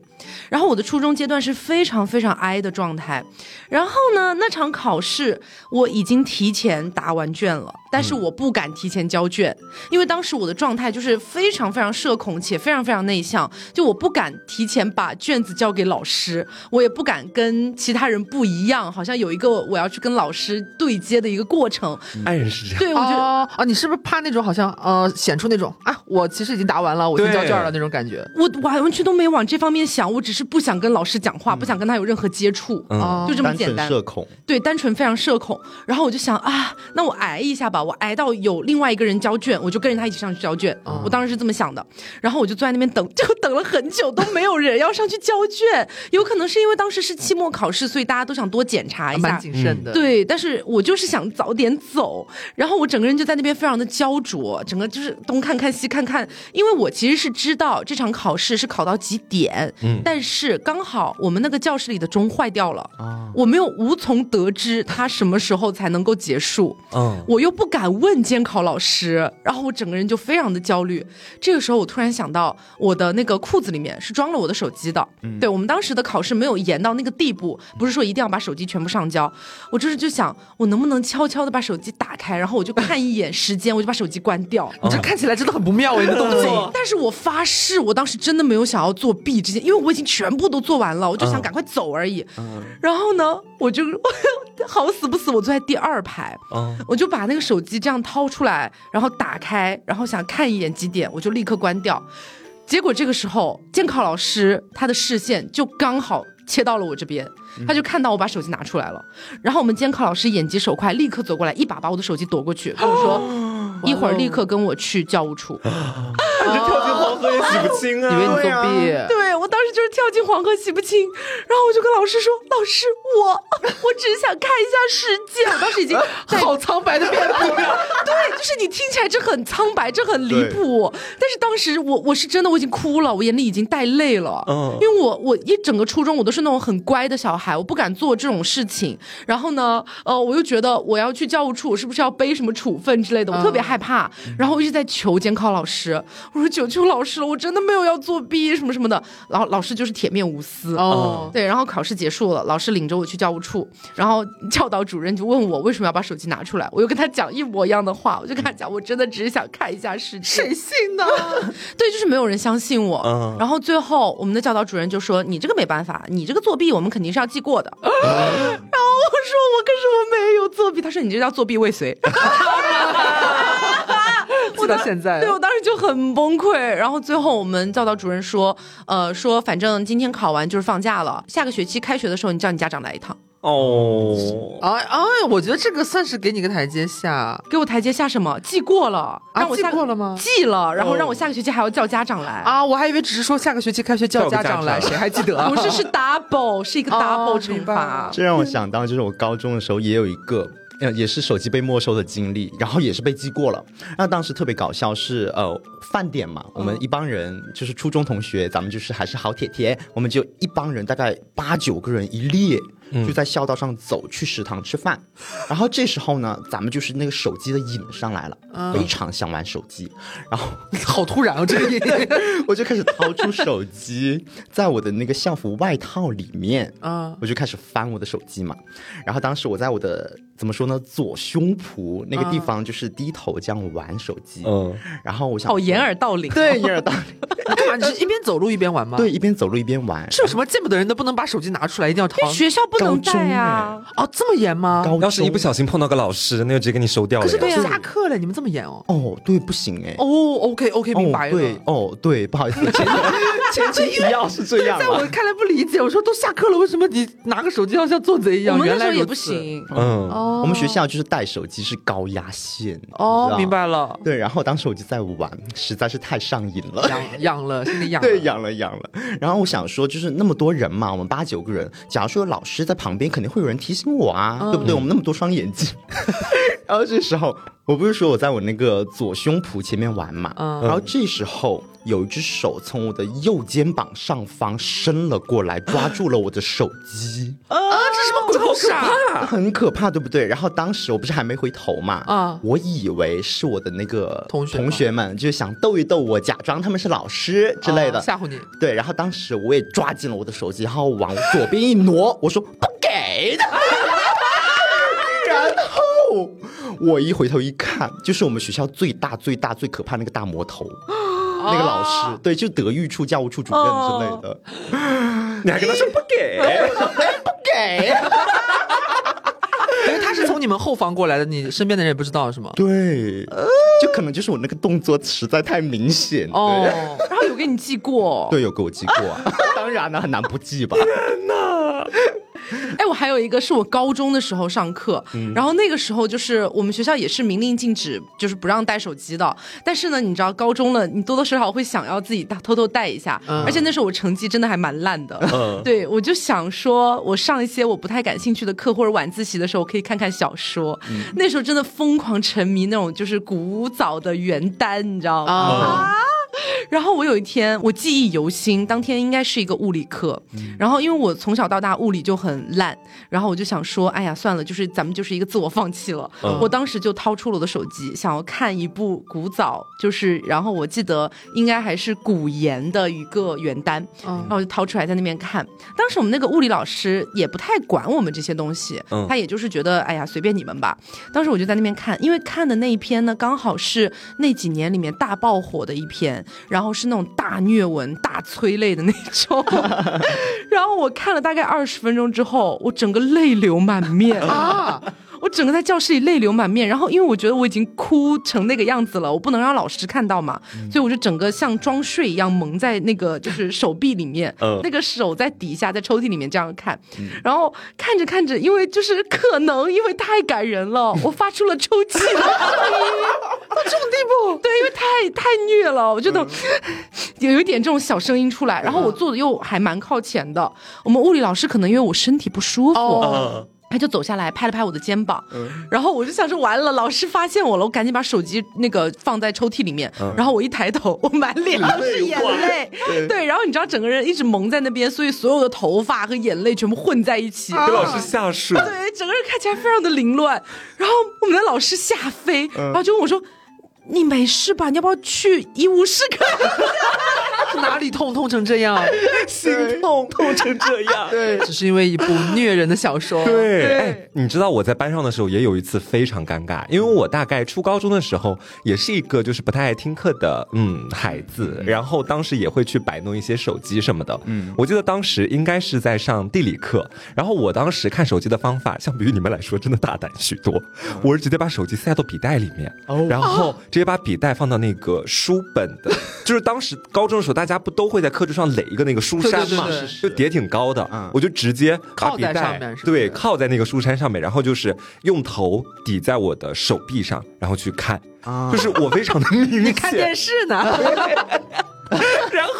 然后我的初中阶段是非常非常 I 的状态。然后呢，那场考试我已经提前答完卷了。但是我不敢提前交卷，因为当时我的状态就是非常非常社恐且非常非常内向，就我不敢提前把卷子交给老师，我也不敢跟其他人不一样，好像有一个我要去跟老师对接的一个过程。爱人是这样，对，我觉得啊，你是不是怕那种好像呃显出那种啊，我其实已经答完了，我先交卷了那种感觉？我完完全都没往这方面想，我只是不想跟老师讲话，不想跟他有任何接触，就这么简单。社恐，对，单纯非常社恐。然后我就想啊，那我挨一下吧。我挨到有另外一个人交卷，我就跟着他一起上去交卷。我当时是这么想的，然后我就坐在那边等，*laughs* 就等了很久都没有人要上去交卷。有可能是因为当时是期末考试，所以大家都想多检查一下，蛮谨慎的。对，但是我就是想早点走，然后我整个人就在那边非常的焦灼，整个就是东看看西看看，因为我其实是知道这场考试是考到几点，嗯，但是刚好我们那个教室里的钟坏掉了，啊，我没有无从得知它什么时候才能够结束，嗯，我又不敢问监考老师，然后我整个人就非常的焦虑。这个时候我突然想到，我的那个裤子里面是装了我的手机的，嗯对我们当时的考试没有严到那个地步，不是说一定要把手机全部上交。我就是就想，我能不能悄悄的把手机打开，然后我就看一眼时间，我就把手机关掉。你这看起来真的很不妙哎，的动作。但是我发誓，我当时真的没有想要作弊这件，因为我已经全部都做完了，我就想赶快走而已。然后呢，我就。*laughs* 好死不死，我坐在第二排，我就把那个手机这样掏出来，然后打开，然后想看一眼几点，我就立刻关掉。结果这个时候，监考老师他的视线就刚好切到了我这边，他就看到我把手机拿出来了。然后我们监考老师眼疾手快，立刻走过来，一把把我的手机夺过去，跟我说：“一会儿立刻跟我去教务处。*laughs* ”你这跳进黄河也洗不清啊！*laughs* 以为你作弊？对，进黄河洗不清，然后我就跟老师说：“老师，我我只是想看一下世界。”我当时已经 *laughs* 好苍白的面孔。*laughs* 对，就是你听起来这很苍白，这很离谱。但是当时我我是真的我已经哭了，我眼里已经带泪了。嗯，因为我我一整个初中我都是那种很乖的小孩，我不敢做这种事情。然后呢，呃，我又觉得我要去教务处，我是不是要背什么处分之类的？我特别害怕。然后我一直在求监考老师。我说求求老师了，我真的没有要作弊什么什么的。然后老师就是铁面无私哦，对。然后考试结束了，老师领着我去教务处，然后教导主任就问我为什么要把手机拿出来，我又跟他讲一模一样的话，我就跟他讲，我真的只是想看一下世界。谁信呢？*laughs* 对，就是没有人相信我。然后最后我们的教导主任就说：“你这个没办法，你这个作弊我们肯定是要记过的。*laughs* ”然后我说：“我可是我没有作弊。”他说：“你这叫作弊未遂。*laughs* ”记到现在，对我当时就很崩溃。然后最后我们教导主任说，呃，说反正今天考完就是放假了，下个学期开学的时候你叫你家长来一趟。哦，哎哎，我觉得这个算是给你个台阶下，给我台阶下什么？记过了，啊，记过了吗？记了，然后让我下个学期还要叫家长来啊！我还以为只是说下个学期开学叫家长来，谁还记得？*laughs* 不是，是 double，是一个 double 惩罚。这让我想到，就是我高中的时候也有一个。呃，也是手机被没收的经历，然后也是被记过了。那当时特别搞笑是，呃，饭点嘛，我们一帮人就是初中同学，咱们就是还是好铁铁，我们就一帮人大概八九个人一列。就在校道上走去食堂吃饭，然后这时候呢，咱们就是那个手机的瘾上来了，非常想玩手机，然后好突然啊，这个瘾，*laughs* 我就开始掏出手机，在我的那个校服外套里面，啊，我就开始翻我的手机嘛，然后当时我在我的怎么说呢，左胸脯那个地方就是低头这样玩手机，嗯，然后我想，哦掩耳盗铃，对，掩耳盗铃，*laughs* 干嘛？你是一边走路一边玩吗？对，一边走路一边玩，是有什么见不得人的不能把手机拿出来，一定要掏？学校。不能带啊！哦，这么严吗？要是一不小心碰到个老师，那就直接给你收掉了。可是都下课了，你们这么严哦？哦，对，不行哎。哦，OK OK，明白了。对，哦，对，不好意思，前提提要是这样。在我看来不理解，我说都下课了，为什么你拿个手机要像做贼一样？我们那时候也不行。嗯，哦，我们学校就是带手机是高压线。哦，明白了。对，然后当时我就在玩，实在是太上瘾了，*laughs* 痒痒了，心里痒。*laughs* 对，痒了痒了。然后我想说，就是那么多人嘛，我们八九个人，假如说有老师在旁边，肯定会有人提醒我啊，对不对？我们那么多双眼睛。*laughs* 然后这时候，我不是说我在我那个左胸脯前面玩嘛，然后这时候有一只手从我的右肩膀上方伸了过来，抓住了我的手机。啊，这什么鬼故事啊？很可怕，对不对？然后当时我不是还没回头嘛，啊，我以为是我的那个同学同学们，就想逗一逗我，假装他们是老师之类的，吓唬你。对，然后当时我也抓紧了我的手机，然后往左边一挪，我说不给的。我一回头一看，就是我们学校最大、最大、最可怕那个大魔头，那个老师，对，就德育处教务处主任之类的。你还跟他说不给，不给，因为他是从你们后方过来的，你身边的人也不知道是吗？对，就可能就是我那个动作实在太明显哦。*laughs* 然后有给你记过，对，有给我记过，*laughs* 当然了，很难不记吧？天哪！哎，我还有一个是我高中的时候上课，然后那个时候就是我们学校也是明令禁止，就是不让带手机的。但是呢，你知道高中了，你多多少少会想要自己偷偷带一下。而且那时候我成绩真的还蛮烂的，对我就想说，我上一些我不太感兴趣的课或者晚自习的时候，可以看看小说。那时候真的疯狂沉迷那种就是古早的原耽，你知道吗？*laughs* 然后我有一天，我记忆犹新，当天应该是一个物理课，然后因为我从小到大物理就很烂，然后我就想说，哎呀，算了，就是咱们就是一个自我放弃了。我当时就掏出了我的手机，想要看一部古早，就是然后我记得应该还是古言的一个原单，然后我就掏出来在那边看。当时我们那个物理老师也不太管我们这些东西，他也就是觉得，哎呀，随便你们吧。当时我就在那边看，因为看的那一篇呢，刚好是那几年里面大爆火的一篇。然后是那种大虐文、大催泪的那种，*laughs* 然后我看了大概二十分钟之后，我整个泪流满面啊。我整个在教室里泪流满面，然后因为我觉得我已经哭成那个样子了，我不能让老师看到嘛，所以我就整个像装睡一样蒙在那个就是手臂里面，那个手在底下在抽屉里面这样看，然后看着看着，因为就是可能因为太感人了，我发出了抽泣的声音，*laughs* 到这种地步，对，因为太太虐了，我觉得有有一点这种小声音出来，然后我坐的又还蛮靠前的，我们物理老师可能因为我身体不舒服。他就走下来拍了拍我的肩膀，然后我就想说完了，老师发现我了，我赶紧把手机那个放在抽屉里面，然后我一抬头，我满脸都是眼泪，对，然后你知道整个人一直蒙在那边，所以所有的头发和眼泪全部混在一起，给老师吓睡，对，整个人看起来非常的凌乱，然后我们的老师吓飞，然后就问我说。你没事吧？你要不要去医务室看？*laughs* *laughs* 哪里痛痛成这样？*laughs* 心痛痛成这样？*laughs* 对，只是因为一部虐人的小说。对，哎，你知道我在班上的时候也有一次非常尴尬，因为我大概初高中的时候也是一个就是不太爱听课的嗯孩子，然后当时也会去摆弄一些手机什么的。嗯，我记得当时应该是在上地理课，然后我当时看手机的方法，相比于你们来说真的大胆许多。我是直接把手机塞到笔袋里面，然后。直接把笔袋放到那个书本的，就是当时高中的时候，大家不都会在课桌上垒一个那个书山嘛，就叠挺高的，我就直接靠在上面，对，靠在那个书山上面，然后就是用头抵在我的手臂上，然后去看，就是我非常的明显。你看电视呢？*laughs* 然后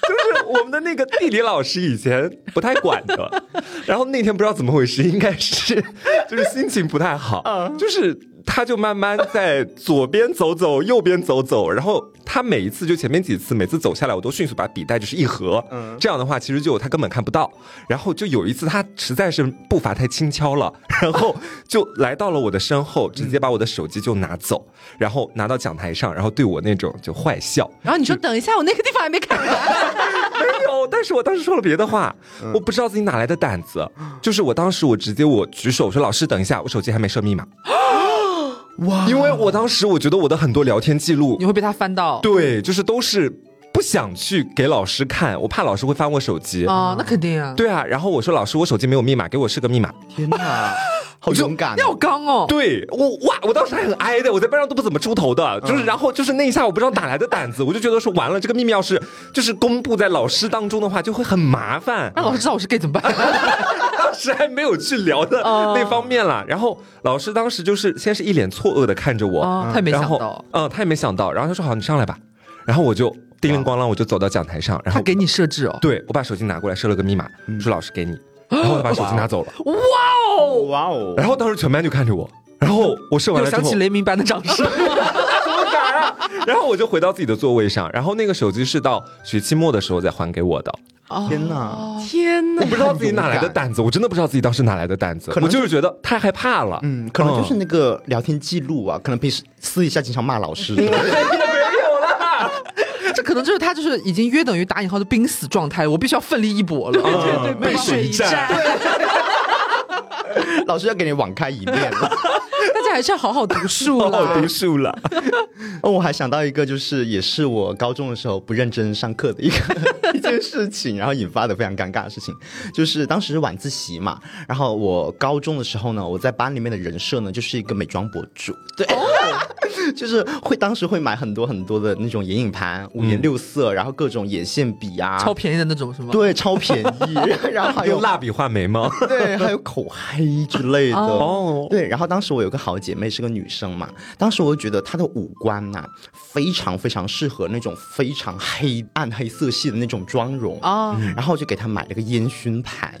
就是我们的那个地理老师以前不太管的，然后那天不知道怎么回事，应该是 *laughs* 就是心情不太好，就是。他就慢慢在左边走走，右边走走，然后他每一次就前面几次，每次走下来，我都迅速把笔袋就是一合，嗯，这样的话其实就他根本看不到。然后就有一次他实在是步伐太轻巧了，然后就来到了我的身后，直接把我的手机就拿走，然后拿到讲台上，然后对我那种就坏笑。然后你说等一下，我那个地方还没看完，没有。但是我当时说了别的话，我不知道自己哪来的胆子，就是我当时我直接我举手我说老师等一下，我手机还没设密码。*gasps* *gasps* 哇！因为我当时我觉得我的很多聊天记录，你会被他翻到。对，就是都是不想去给老师看，我怕老师会翻我手机。啊，那肯定啊。对啊，然后我说老师，我手机没有密码，给我设个密码。天哪！好勇敢，要刚哦！对我哇，我当时还很哀的，我在班上都不怎么出头的，就是然后就是那一下，我不知道哪来的胆子，我就觉得说完了，这个秘密要是就是公布在老师当中的话，就会很麻烦。那老师知道我是 gay 怎么办？*laughs* 当时还没有去聊的那方面了。然后老师当时就是先是一脸错愕的看着我，他也没想到，嗯，他也没想到。然后他说好，你上来吧。然后我就叮铃咣啷，我就走到讲台上，然后他给你设置哦，对我把手机拿过来设了个密码，说老师给你。然后我把手机拿走了。*gasps* 哇哦，哇哦！然后当时全班就看着我，然后我设完了之后，响起雷鸣般的掌声。*laughs* 怎么敢啊？然后我就回到自己的座位上，然后那个手机是到学期末的时候再还给我的。天哪！天哪！我不知道自己哪来的胆子，我真的不知道自己当时哪来的胆子。可能就是觉得太害怕了。嗯，可能就是那个聊天记录啊，可能平时私底下经常骂老师。*laughs* 没有啦 *laughs* 这可能就是他，就是已经约等于打引号的濒死状态，我必须要奋力一搏了，对对，背水一战。*laughs* 老师要给你网开一面。了，*laughs* 大家还是要好好读书了，好好读书了。*laughs* 哦，我还想到一个，就是也是我高中的时候不认真上课的一个一件事情，然后引发的非常尴尬的事情，就是当时是晚自习嘛，然后我高中的时候呢，我在班里面的人设呢就是一个美妆博主，对，就是会当时会买很多很多的那种眼影盘，五颜六色，然后各种眼线笔啊，超便宜的那种是吗？*laughs* 对，超便宜，*laughs* 然后还有蜡笔画眉毛，*laughs* 对，还有口黑之类的哦，对，然后当时我有个好姐妹是个女生嘛，当时我就觉得她的五官呐。非常非常适合那种非常黑暗黑色系的那种妆容啊，然后我就给她买了个烟熏盘，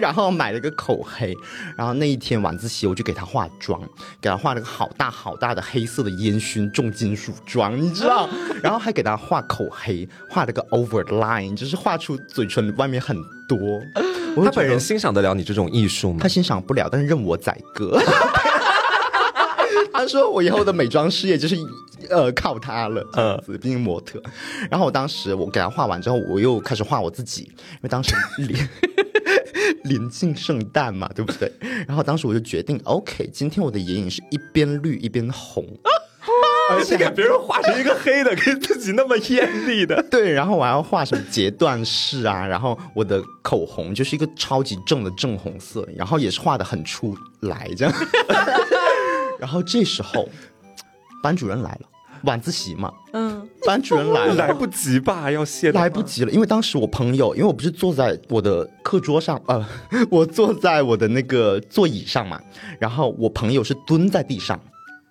然后买了个口黑，然后那一天晚自习我就给她化妆，给她化了个好大好大的黑色的烟熏重金属妆，你知道，*laughs* 然后还给他画口黑，画了个 over line，就是画出嘴唇外面很多。他本人欣赏得了你这种艺术吗？他欣赏不了，但是任我宰割。*laughs* 他说：“我以后的美妆事业就是，呃，靠他了，这样子，毕竟模特。然后我当时我给他画完之后，我又开始画我自己，因为当时 *laughs* 临临近圣诞嘛，对不对？然后当时我就决定，OK，今天我的眼影是一边绿一边红，而且给别人画成一个黑的，给自己那么艳丽的。对，然后我还要画什么截断式啊，然后我的口红就是一个超级正的正红色，然后也是画的很出来，这样。*laughs* ”然后这时候，班主任来了，晚自习嘛，嗯，班主任来了，*laughs* 来不及吧？要谢来不及了，因为当时我朋友，因为我不是坐在我的课桌上，呃，*laughs* 我坐在我的那个座椅上嘛，然后我朋友是蹲在地上，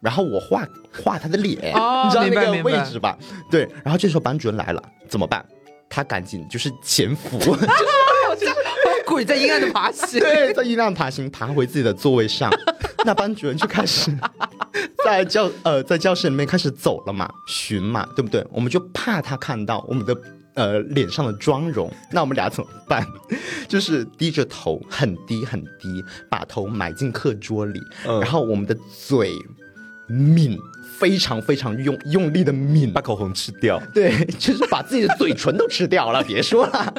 然后我画画他的脸，你知道那个位置吧？对，然后这时候班主任来了，怎么办？他赶紧就是潜伏，*laughs* 鬼在阴暗的爬行，对，在阴暗爬行，爬回自己的座位上。*laughs* 那班主任就开始在教呃在教室里面开始走了嘛，巡嘛，对不对？我们就怕他看到我们的呃脸上的妆容，那我们俩怎么办？*laughs* 就是低着头，很低很低，把头埋进课桌里，然后我们的嘴抿，非常非常用用力的抿，把口红吃掉。*laughs* 对，就是把自己的嘴唇都吃掉了，别说了。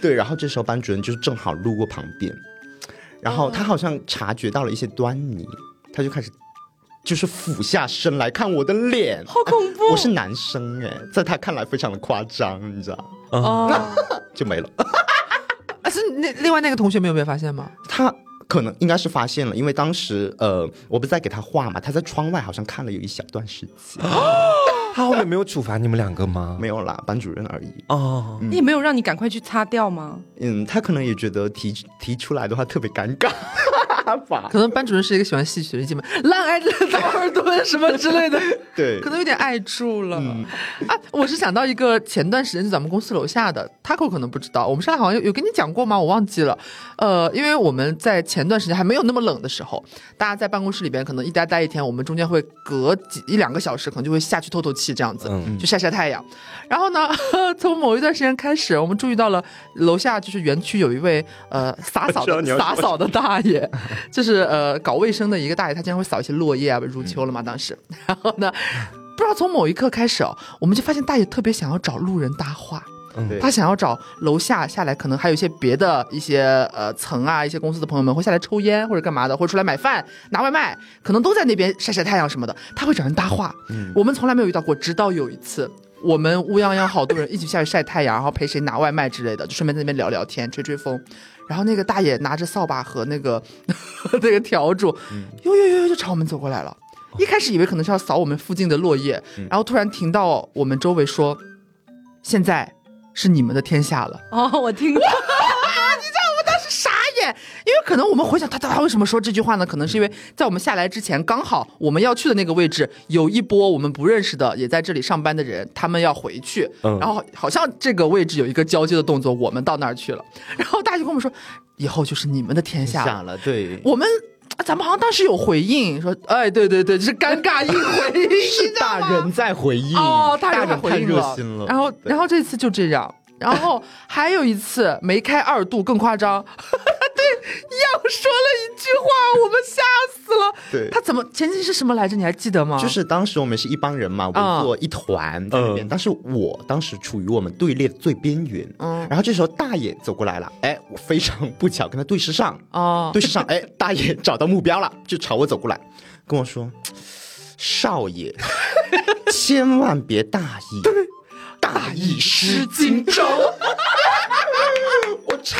对，然后这时候班主任就是正好路过旁边。然后他好像察觉到了一些端倪，他就开始就是俯下身来看我的脸，好恐怖！*laughs* 我是男生哎，在他看来非常的夸张，你知道？哦，*laughs* 就没了。啊，是那另外那个同学没有被发现吗？他可能应该是发现了，因为当时呃，我不是在给他画嘛，他在窗外好像看了有一小段时间。他后面没有处罚你们两个吗？没有啦，班主任而已。哦，你也没有让你赶快去擦掉吗？嗯，他可能也觉得提提出来的话特别尴尬。可能班主任是一个喜欢戏曲的姐妹，烂爱子道尔顿什么之类的，对，可能有点爱住了。啊，我是想到一个前段时间就咱们公司楼下的 Taco，可能不知道，我们上海好像有有跟你讲过吗？我忘记了。呃，因为我们在前段时间还没有那么冷的时候，大家在办公室里边可能一待待一天，我们中间会隔几一两个小时，可能就会下去透透气，这样子，就晒晒太阳。然后呢，*laughs* 从某一段时间开始，我们注意到了楼下就是园区有一位呃洒扫的洒扫的大爷。就是呃搞卫生的一个大爷，他经常会扫一些落叶啊，入秋了嘛，当时，*laughs* 然后呢，不知道从某一刻开始哦，我们就发现大爷特别想要找路人搭话，嗯他想要找楼下下来，可能还有一些别的一些呃层啊，一些公司的朋友们会下来抽烟或者干嘛的，或者出来买饭拿外卖，可能都在那边晒晒太阳什么的，他会找人搭话，我们从来没有遇到过，直到有一次。我们乌泱泱好多人一起下去晒太阳，然后陪谁拿外卖之类的，就顺便在那边聊聊天、吹吹风。然后那个大爷拿着扫把和那个 *laughs* 那个笤帚，呦呦呦呦就朝我们走过来了。一开始以为可能是要扫我们附近的落叶，然后突然停到我们周围说：“现在是你们的天下了。”哦，我听。因为可能我们回想他他为什么说这句话呢？可能是因为在我们下来之前，刚好我们要去的那个位置有一波我们不认识的也在这里上班的人，他们要回去，然后好像这个位置有一个交接的动作，我们到那儿去了。然后大爷跟我们说，以后就是你们的天下了。对，我们咱们好像当时有回应说，哎，对对对，就是尴尬一回应，是大人在回应哦，大人太热心了。然后然后这次就这样。然后还有一次没开二度更夸张，对，样说了一句话，我们吓死了。对，他怎么前提是什么来着？你还记得吗？就是当时我们是一帮人嘛，围坐一团在那边，但是我当时处于我们队列的最边缘。嗯，然后这时候大爷走过来了，哎，我非常不巧跟他对视上，哦，对视上，哎，*laughs* 大爷找到目标了，就朝我走过来，跟我说：“少爷，千万别大意。”大意失荆州，*laughs* 我超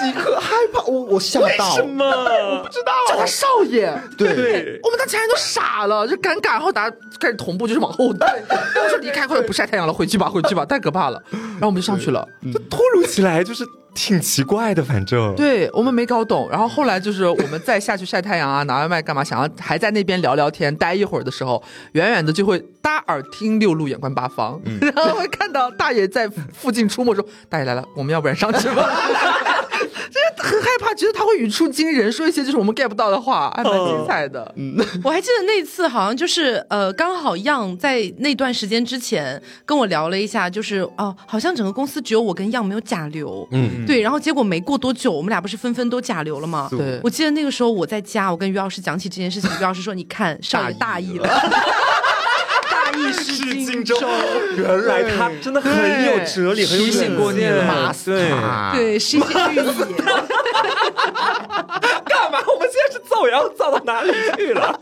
级可害怕，我我吓到，什么？我不知道，叫他少爷。对，我们当其他人都傻了，就尴尬，然后大家开始同步就是往后退，我说离开快点不晒太阳了，回去吧，回去吧，太可怕了。*laughs* 然后我们就上去了，就突如其来，就是。挺奇怪的，反正对我们没搞懂。然后后来就是我们再下去晒太阳啊，拿外卖干嘛？想要还在那边聊聊天，待一会儿的时候，远远的就会大耳听六路，眼观八方，*laughs* 然后会看到大爷在附近出没，说：“大爷来了，我们要不然上去吧。” *laughs* *laughs* 真的很害怕，觉得他会语出惊人，说一些就是我们 get 不到的话，还蛮精彩的。嗯，*laughs* 我还记得那次好像就是呃，刚好样在那段时间之前跟我聊了一下，就是哦，好像整个公司只有我跟样没有甲流。嗯，对。然后结果没过多久，我们俩不是纷纷都甲流了吗？对。我记得那个时候我在家，我跟于老师讲起这件事情，于老师说：“你看，少爷大意了。”大意失荆州。原来他真的很有哲理，很有醒过你了。对 *laughs* *laughs* *laughs* 对，失信寓意。造谣造到哪里去了？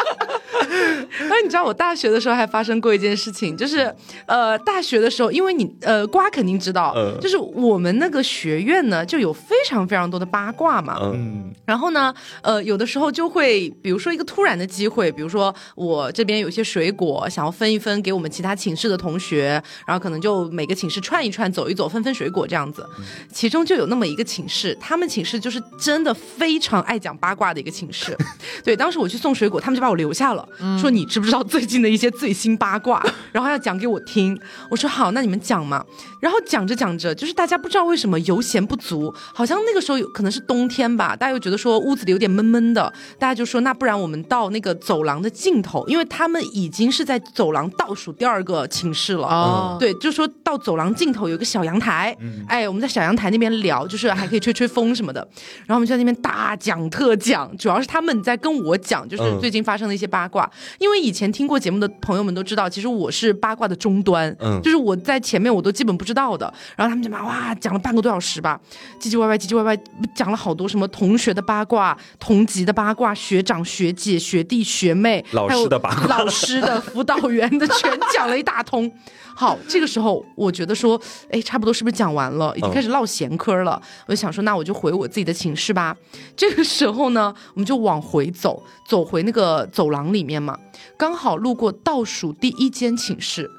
那你知道我大学的时候还发生过一件事情，就是呃，大学的时候，因为你呃瓜肯定知道，就是我们那个学院呢就有非常非常多的八卦嘛。嗯。然后呢，呃，有的时候就会，比如说一个突然的机会，比如说我这边有些水果想要分一分给我们其他寝室的同学，然后可能就每个寝室串一串，走一走，分分水果这样子。其中就有那么一个寝室，他们寝室就是真的非常爱讲八卦的一个寝室。*laughs* 对，当时我去送水果，他们就把我留下了，说你知不知道最近的一些最新八卦，*laughs* 然后要讲给我听。我说好，那你们讲嘛。然后讲着讲着，就是大家不知道为什么油咸不足，好像那个时候有可能是冬天吧，大家又觉得说屋子里有点闷闷的，大家就说那不然我们到那个走廊的尽头，因为他们已经是在走廊倒数第二个寝室了。哦，对，就说到走廊尽头有个小阳台，哎，我们在小阳台那边聊，就是还可以吹吹风什么的。然后我们就在那边大讲特讲，主要是他们在跟我讲，就是最近发生的一些八卦。因为以前听过节目的朋友们都知道，其实我是八卦的终端，嗯，就是我在前面我都基本不知道的。然后他们就嘛哇讲了半个多小时吧，唧唧歪歪唧唧歪歪讲了好多什么同学的八卦、同级的八卦、学长学姐、学弟学妹、老师的八卦、老师的辅导员的全讲了一大通。*laughs* 好，这个时候我觉得说，哎，差不多是不是讲完了？已经开始唠闲嗑了。我就想说，那我就回我自己的寝室吧。这个时候呢，我们就往回走，走回那个走廊里面嘛。刚好路过倒数第一间寝室。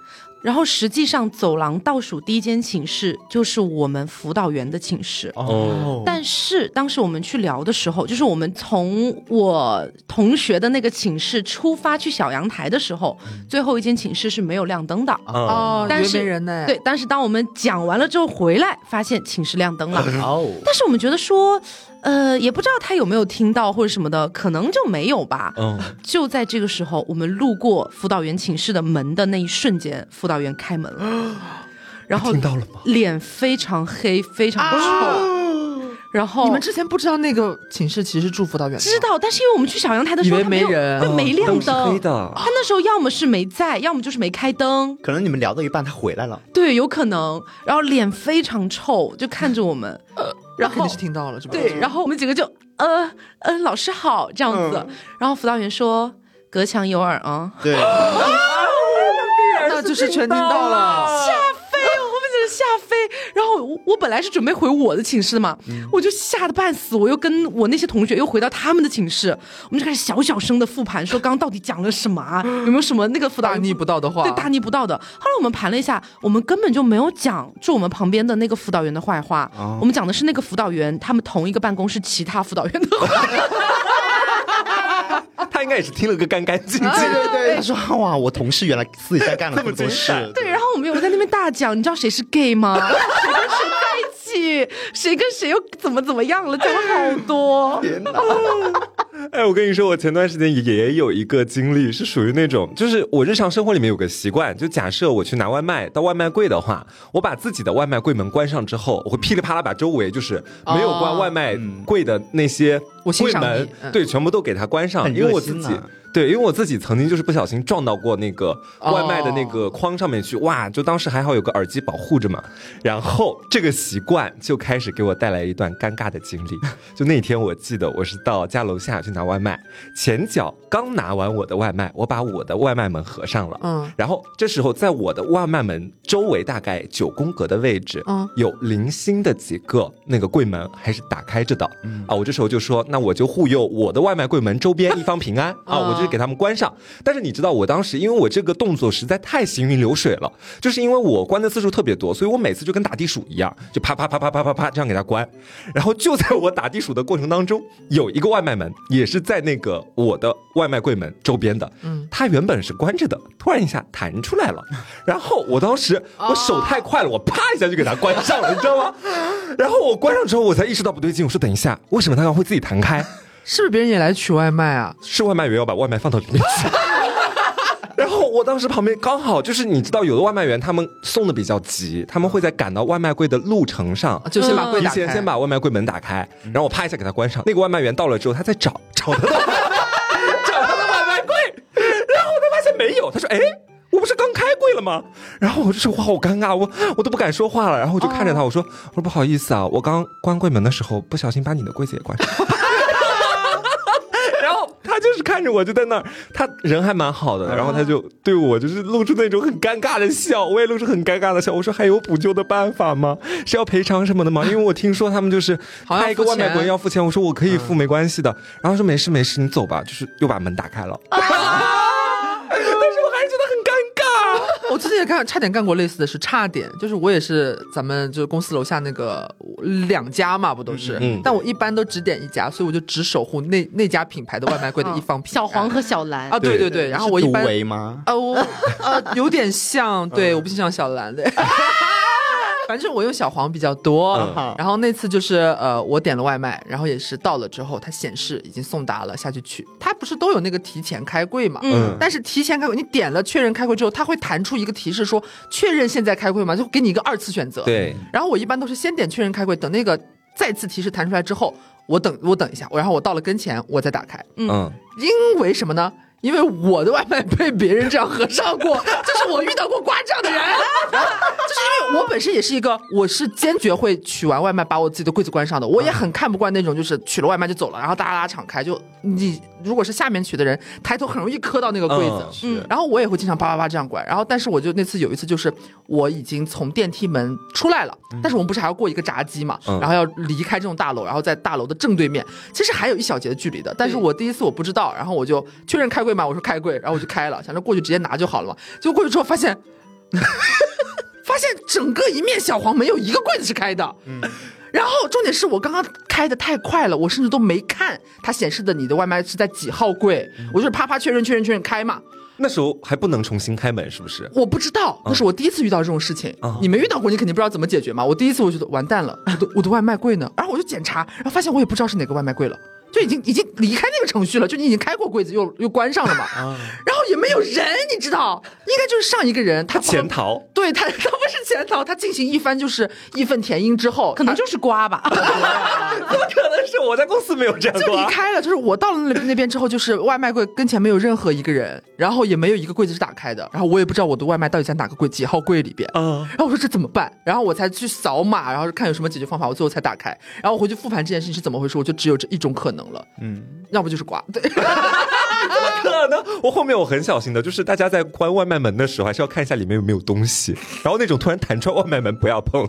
然后实际上，走廊倒数第一间寝室就是我们辅导员的寝室。哦。但是当时我们去聊的时候，就是我们从我同学的那个寝室出发去小阳台的时候，最后一间寝室是没有亮灯的。哦。但是没人呢。对，但是当我们讲完了之后回来，发现寝室亮灯了。哦。但是我们觉得说。呃，也不知道他有没有听到或者什么的，可能就没有吧。嗯，就在这个时候，我们路过辅导员寝室的门的那一瞬间，辅导员开门了，*gasps* 然后听到了吗？脸非常黑，非常臭。*gasps* 然后你们之前不知道那个寝室其实住辅导员？知道，但是因为我们去小阳台的时候，他没人，会没亮灯。的。他那时候要么是没在，要么就是没开灯。可能你们聊到一半，他回来了。对，有可能。然后脸非常臭，就看着我们。然后肯定是听到了，是吧？对，然后我们几个就呃呃，老师好这样子。然后辅导员说：“隔墙有耳啊。”对。那就是全听到了。然后我我本来是准备回我的寝室的嘛，我就吓得半死。我又跟我那些同学又回到他们的寝室，我们就开始小小声的复盘，说刚刚到底讲了什么啊？*gasps* 有没有什么那个辅导大逆不道的话？对，大逆不道的。后来我们盘了一下，我们根本就没有讲住我们旁边的那个辅导员的坏话，我们讲的是那个辅导员他们同一个办公室其他辅导员的话。他应该也是听了个干干净净。对对对，他说哇，我同事原来私底下干了这么多事。对，然后我们有在那边大讲，你知道谁是 gay 吗？*laughs* 谁跟谁在一起？谁跟谁又怎么怎么样了？讲了好多。天哪！哎，我跟你说，我前段时间也有一个经历，是属于那种，就是我日常生活里面有个习惯，就假设我去拿外卖到外卖柜的话，我把自己的外卖柜门关上之后，我会噼里啪啦把周围就是没有关外卖柜的那些柜门，对，全部都给它关上，因为我自己。对，因为我自己曾经就是不小心撞到过那个外卖的那个框上面去，哇！就当时还好有个耳机保护着嘛，然后这个习惯就开始给我带来一段尴尬的经历。*laughs* 就那天我记得我是到家楼下去拿外卖，前脚刚拿完我的外卖，我把我的外卖门合上了，嗯，然后这时候在我的外卖门周围大概九宫格的位置，嗯，有零星的几个那个柜门还是打开着的，嗯。啊，我这时候就说，那我就护佑我的外卖柜门周边一方平安 *laughs* 啊，我就。给他们关上，但是你知道，我当时因为我这个动作实在太行云流水了，就是因为我关的次数特别多，所以我每次就跟打地鼠一样，就啪啪啪啪啪啪啪这样给他关。然后就在我打地鼠的过程当中，有一个外卖门也是在那个我的外卖柜门周边的，嗯，它原本是关着的，突然一下弹出来了，*laughs* 然后我当时我手太快了，我啪一下就给它关上了，你知道吗？*laughs* 然后我关上之后，我才意识到不对劲，我说等一下，为什么它要会自己弹开？*laughs* 是不是别人也来取外卖啊？是外卖员要把外卖放到里面去。*laughs* 然后我当时旁边刚好就是你知道，有的外卖员他们送的比较急，他们会在赶到外卖柜的路程上，就先把柜打开，先把外卖柜门打开，然后我啪一下给他关上。那个外卖员到了之后，他在找找他的找他的外卖柜，然后他发现没有，他说：“哎，我不是刚开柜了吗？”然后我就说话好尴尬，我我都不敢说话了。然后我就看着他，我说：“我说不好意思啊，我刚关柜门的时候不小心把你的柜子也关上。”看着我就在那儿，他人还蛮好的，然后他就对我就是露出那种很尴尬的笑，我也露出很尴尬的笑。我说还有补救的办法吗？是要赔偿什么的吗？因为我听说他们就是 *laughs* 派一个外卖员要付钱。我说我可以付，没关系的。然后说没事没事，你走吧。就是又把门打开了。我之前也干，差点干过类似的事，差点就是我也是咱们就是公司楼下那个两家嘛，不都是？嗯。但我一般都只点一家，所以我就只守护那那家品牌的外卖柜的一方。小黄和小蓝啊，对对对。然后我一般。吗？呃，我呃有点像，对，我不像小蓝的。*laughs* 反正我用小黄比较多，然后那次就是呃，我点了外卖，然后也是到了之后，它显示已经送达了，下去取。它不是都有那个提前开柜嘛？嗯。但是提前开柜，你点了确认开柜之后，它会弹出一个提示说确认现在开柜吗？就给你一个二次选择。对。然后我一般都是先点确认开柜，等那个再次提示弹出来之后，我等我等一下，然后我到了跟前，我再打开。嗯。因为什么呢？因为我的外卖被别人这样合上过，*laughs* 就是我遇到过刮账的人，*laughs* 就是因为我本身也是一个，我是坚决会取完外卖把我自己的柜子关上的，我也很看不惯那种就是取了外卖就走了，然后大拉拉敞开，就你如果是下面取的人，抬头很容易磕到那个柜子，嗯，然后我也会经常叭叭叭这样关，然后但是我就那次有一次就是我已经从电梯门出来了，但是我们不是还要过一个闸机嘛，然后要离开这种大楼，然后在大楼的正对面，其实还有一小节的距离的，但是我第一次我不知道，然后我就确认开。柜嘛，我说开柜，然后我就开了，想着过去直接拿就好了嘛。结果过去之后发现，*laughs* 发现整个一面小黄没有一个柜子是开的。嗯，然后重点是我刚刚开的太快了，我甚至都没看它显示的你的外卖是在几号柜，我就是啪啪确认确认确认开嘛。那时候还不能重新开门，是不是？我不知道，那是我第一次遇到这种事情。你没遇到过，你肯定不知道怎么解决嘛。我第一次我觉得完蛋了，我的我的外卖柜呢？然后我就检查，然后发现我也不知道是哪个外卖柜了。就已经已经离开那个程序了，就你已经开过柜子又又关上了嘛，然后也没有人，你知道，应该就是上一个人他潜逃，对他 *laughs* 他不是潜逃，他进行一番就是义愤填膺之后，可能就是瓜吧，*laughs* 怎么可能是我在公司没有这样就离开了，就是我到了那那边之后，就是外卖柜跟前没有任何一个人，然后也没有一个柜子是打开的，然后我也不知道我的外卖到底在哪个柜几号柜里边，嗯，然后我说这怎么办？然后我才去扫码，然后看有什么解决方法，我最后才打开，然后我回去复盘这件事情是怎么回事，我就只有这一种可能了，嗯。要不就是挂。*laughs* 对，怎么可能？我后面我很小心的，就是大家在关外卖门的时候，还是要看一下里面有没有东西。然后那种突然弹出外卖门，不要碰。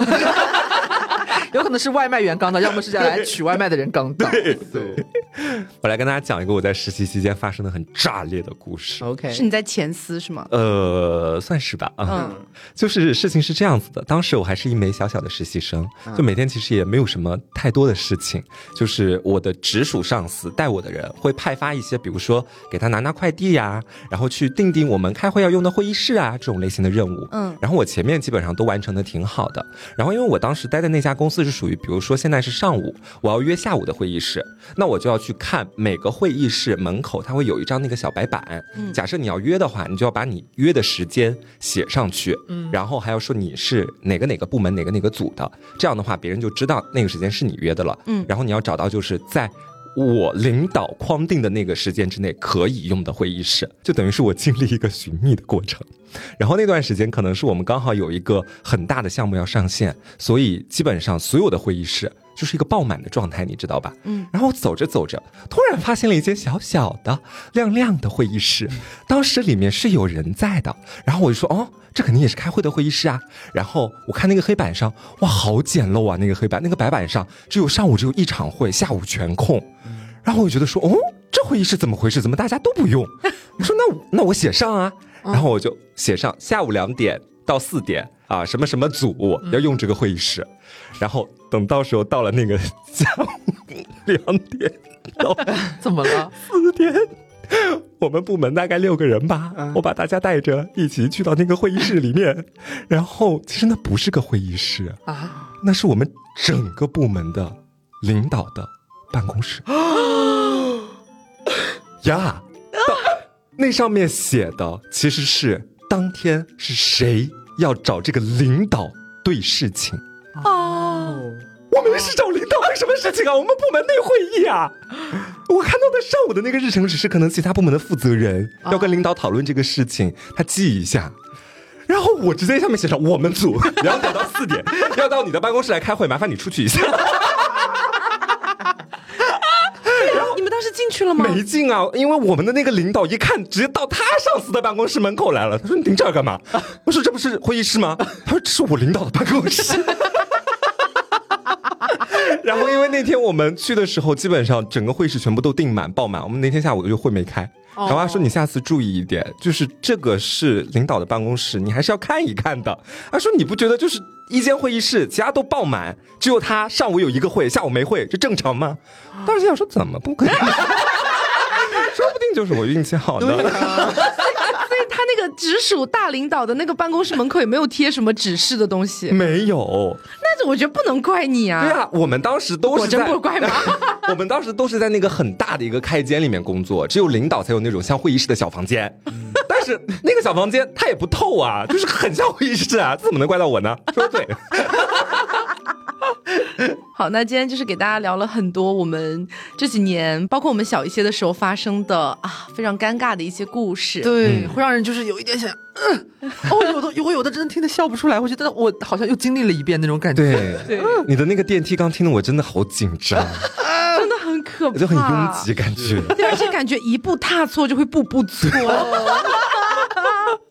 *laughs* 有可能是外卖员刚到，要么是来取外卖的人刚到。对对，我来跟大家讲一个我在实习期间发生的很炸裂的故事。OK，是你在前司是吗？呃，算是吧。嗯，就是事情是这样子的，当时我还是一枚小小的实习生，就每天其实也没有什么太多的事情，就是我的直属上司带我的人会派发一些，比如说给他拿拿快递呀，然后去订订我们开会要用的会议室啊这种类型的任务。嗯，然后我前面基本上都完成的挺好的，然后因为我当时待的那家公司。是属于，比如说现在是上午，我要约下午的会议室，那我就要去看每个会议室门口，它会有一张那个小白板。嗯，假设你要约的话，你就要把你约的时间写上去，嗯，然后还要说你是哪个哪个部门哪个哪个组的，这样的话别人就知道那个时间是你约的了。嗯，然后你要找到就是在我领导框定的那个时间之内可以用的会议室，就等于是我经历一个寻觅的过程。然后那段时间可能是我们刚好有一个很大的项目要上线，所以基本上所有的会议室就是一个爆满的状态，你知道吧？嗯。然后走着走着，突然发现了一间小小的、亮亮的会议室，当时里面是有人在的。然后我就说：“哦，这肯定也是开会的会议室啊。”然后我看那个黑板上，哇，好简陋啊！那个黑板，那个白板上只有上午只有一场会，下午全空。然后我就觉得说：“哦，这会议室怎么回事？怎么大家都不用？*laughs* ”我说：“那那我写上啊。”然后我就写上下午两点到四点啊，什么什么组要用这个会议室，然后等到时候到了那个 *laughs* 下午两点到怎么了？四点，我们部门大概六个人吧，我把大家带着一起去到那个会议室里面，*laughs* 然后其实那不是个会议室啊，那是我们整个部门的领导的办公室。*gasps* 呀。那上面写的其实是当天是谁要找这个领导对事情哦，我们是找领导对什么事情啊？我们部门内会议啊！我看到的上午的那个日程只是可能其他部门的负责人要跟领导讨论这个事情，他记一下，然后我直接上面写上我们组 *laughs* 两点到四点要到你的办公室来开会，麻烦你出去一下。你们当时进去了吗？没进啊，因为我们的那个领导一看，直接到他上司的办公室门口来了。他说：“你盯这儿干嘛？”我说：“这不是会议室吗？”他说：“这是我领导的办公室。” *laughs* 然后因为那天我们去的时候，基本上整个会议室全部都订满、爆满。我们那天下午就会没开。然后他说：“你下次注意一点，就是这个是领导的办公室，你还是要看一看的。*laughs* ”他说：“你不觉得就是一间会议室，其他都爆满，只有他上午有一个会，下午没会，这正常吗？”当时想说：“怎么不可能？*laughs* 说不定就是我运气好呢。”他那个直属大领导的那个办公室门口也没有贴什么指示的东西，没有。那我觉得不能怪你啊。对啊，我们当时都是真不怪吗？*laughs* 我们当时都是在那个很大的一个开间里面工作，只有领导才有那种像会议室的小房间。但是那个小房间它也不透啊，就是很像会议室啊，这怎么能怪到我呢？说的对。好，那今天就是给大家聊了很多我们这几年，包括我们小一些的时候发生的啊非常尴尬的一些故事。对，会让人就是有一点想，嗯 *laughs* 哦，有的我有的真的听得笑不出来，我觉得我好像又经历了一遍那种感觉。对，你的那个电梯刚听的我真的好紧张，*laughs* 真的很可怕，就很拥挤感觉，对而且感觉一步踏错就会步步错。*laughs*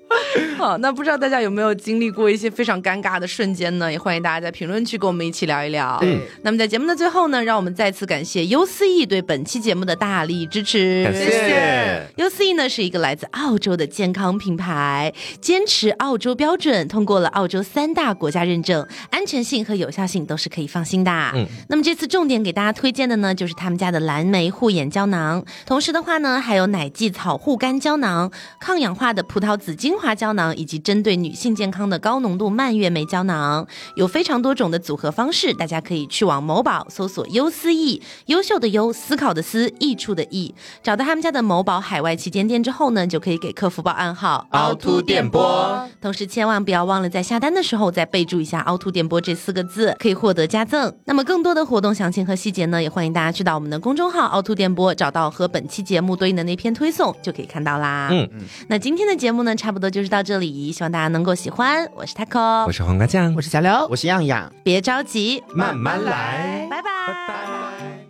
*laughs* 好，那不知道大家有没有经历过一些非常尴尬的瞬间呢？也欢迎大家在评论区跟我们一起聊一聊。嗯，那么在节目的最后呢，让我们再次感谢 U C E 对本期节目的大力支持。感谢。U C E 呢是一个来自澳洲的健康品牌，坚持澳洲标准，通过了澳洲三大国家认证，安全性和有效性都是可以放心的。嗯，那么这次重点给大家推荐的呢，就是他们家的蓝莓护眼胶囊，同时的话呢，还有奶蓟草护肝胶囊、抗氧化的葡萄籽精华胶囊。以及针对女性健康的高浓度蔓越莓胶囊，有非常多种的组合方式，大家可以去往某宝搜索“优思益”，优秀的优，思考的思，益处的益，找到他们家的某宝海外旗舰店之后呢，就可以给客服报暗号“凹凸电波”，同时千万不要忘了在下单的时候再备注一下“凹凸电波”这四个字，可以获得加赠。那么更多的活动详情和细节呢，也欢迎大家去到我们的公众号“凹凸电波”，找到和本期节目对应的那篇推送就可以看到啦。嗯嗯，那今天的节目呢，差不多就是到这里。希望大家能够喜欢。我是 taco，我是黄瓜酱，我是小刘，我是样样。别着急，慢慢来。拜拜，拜拜。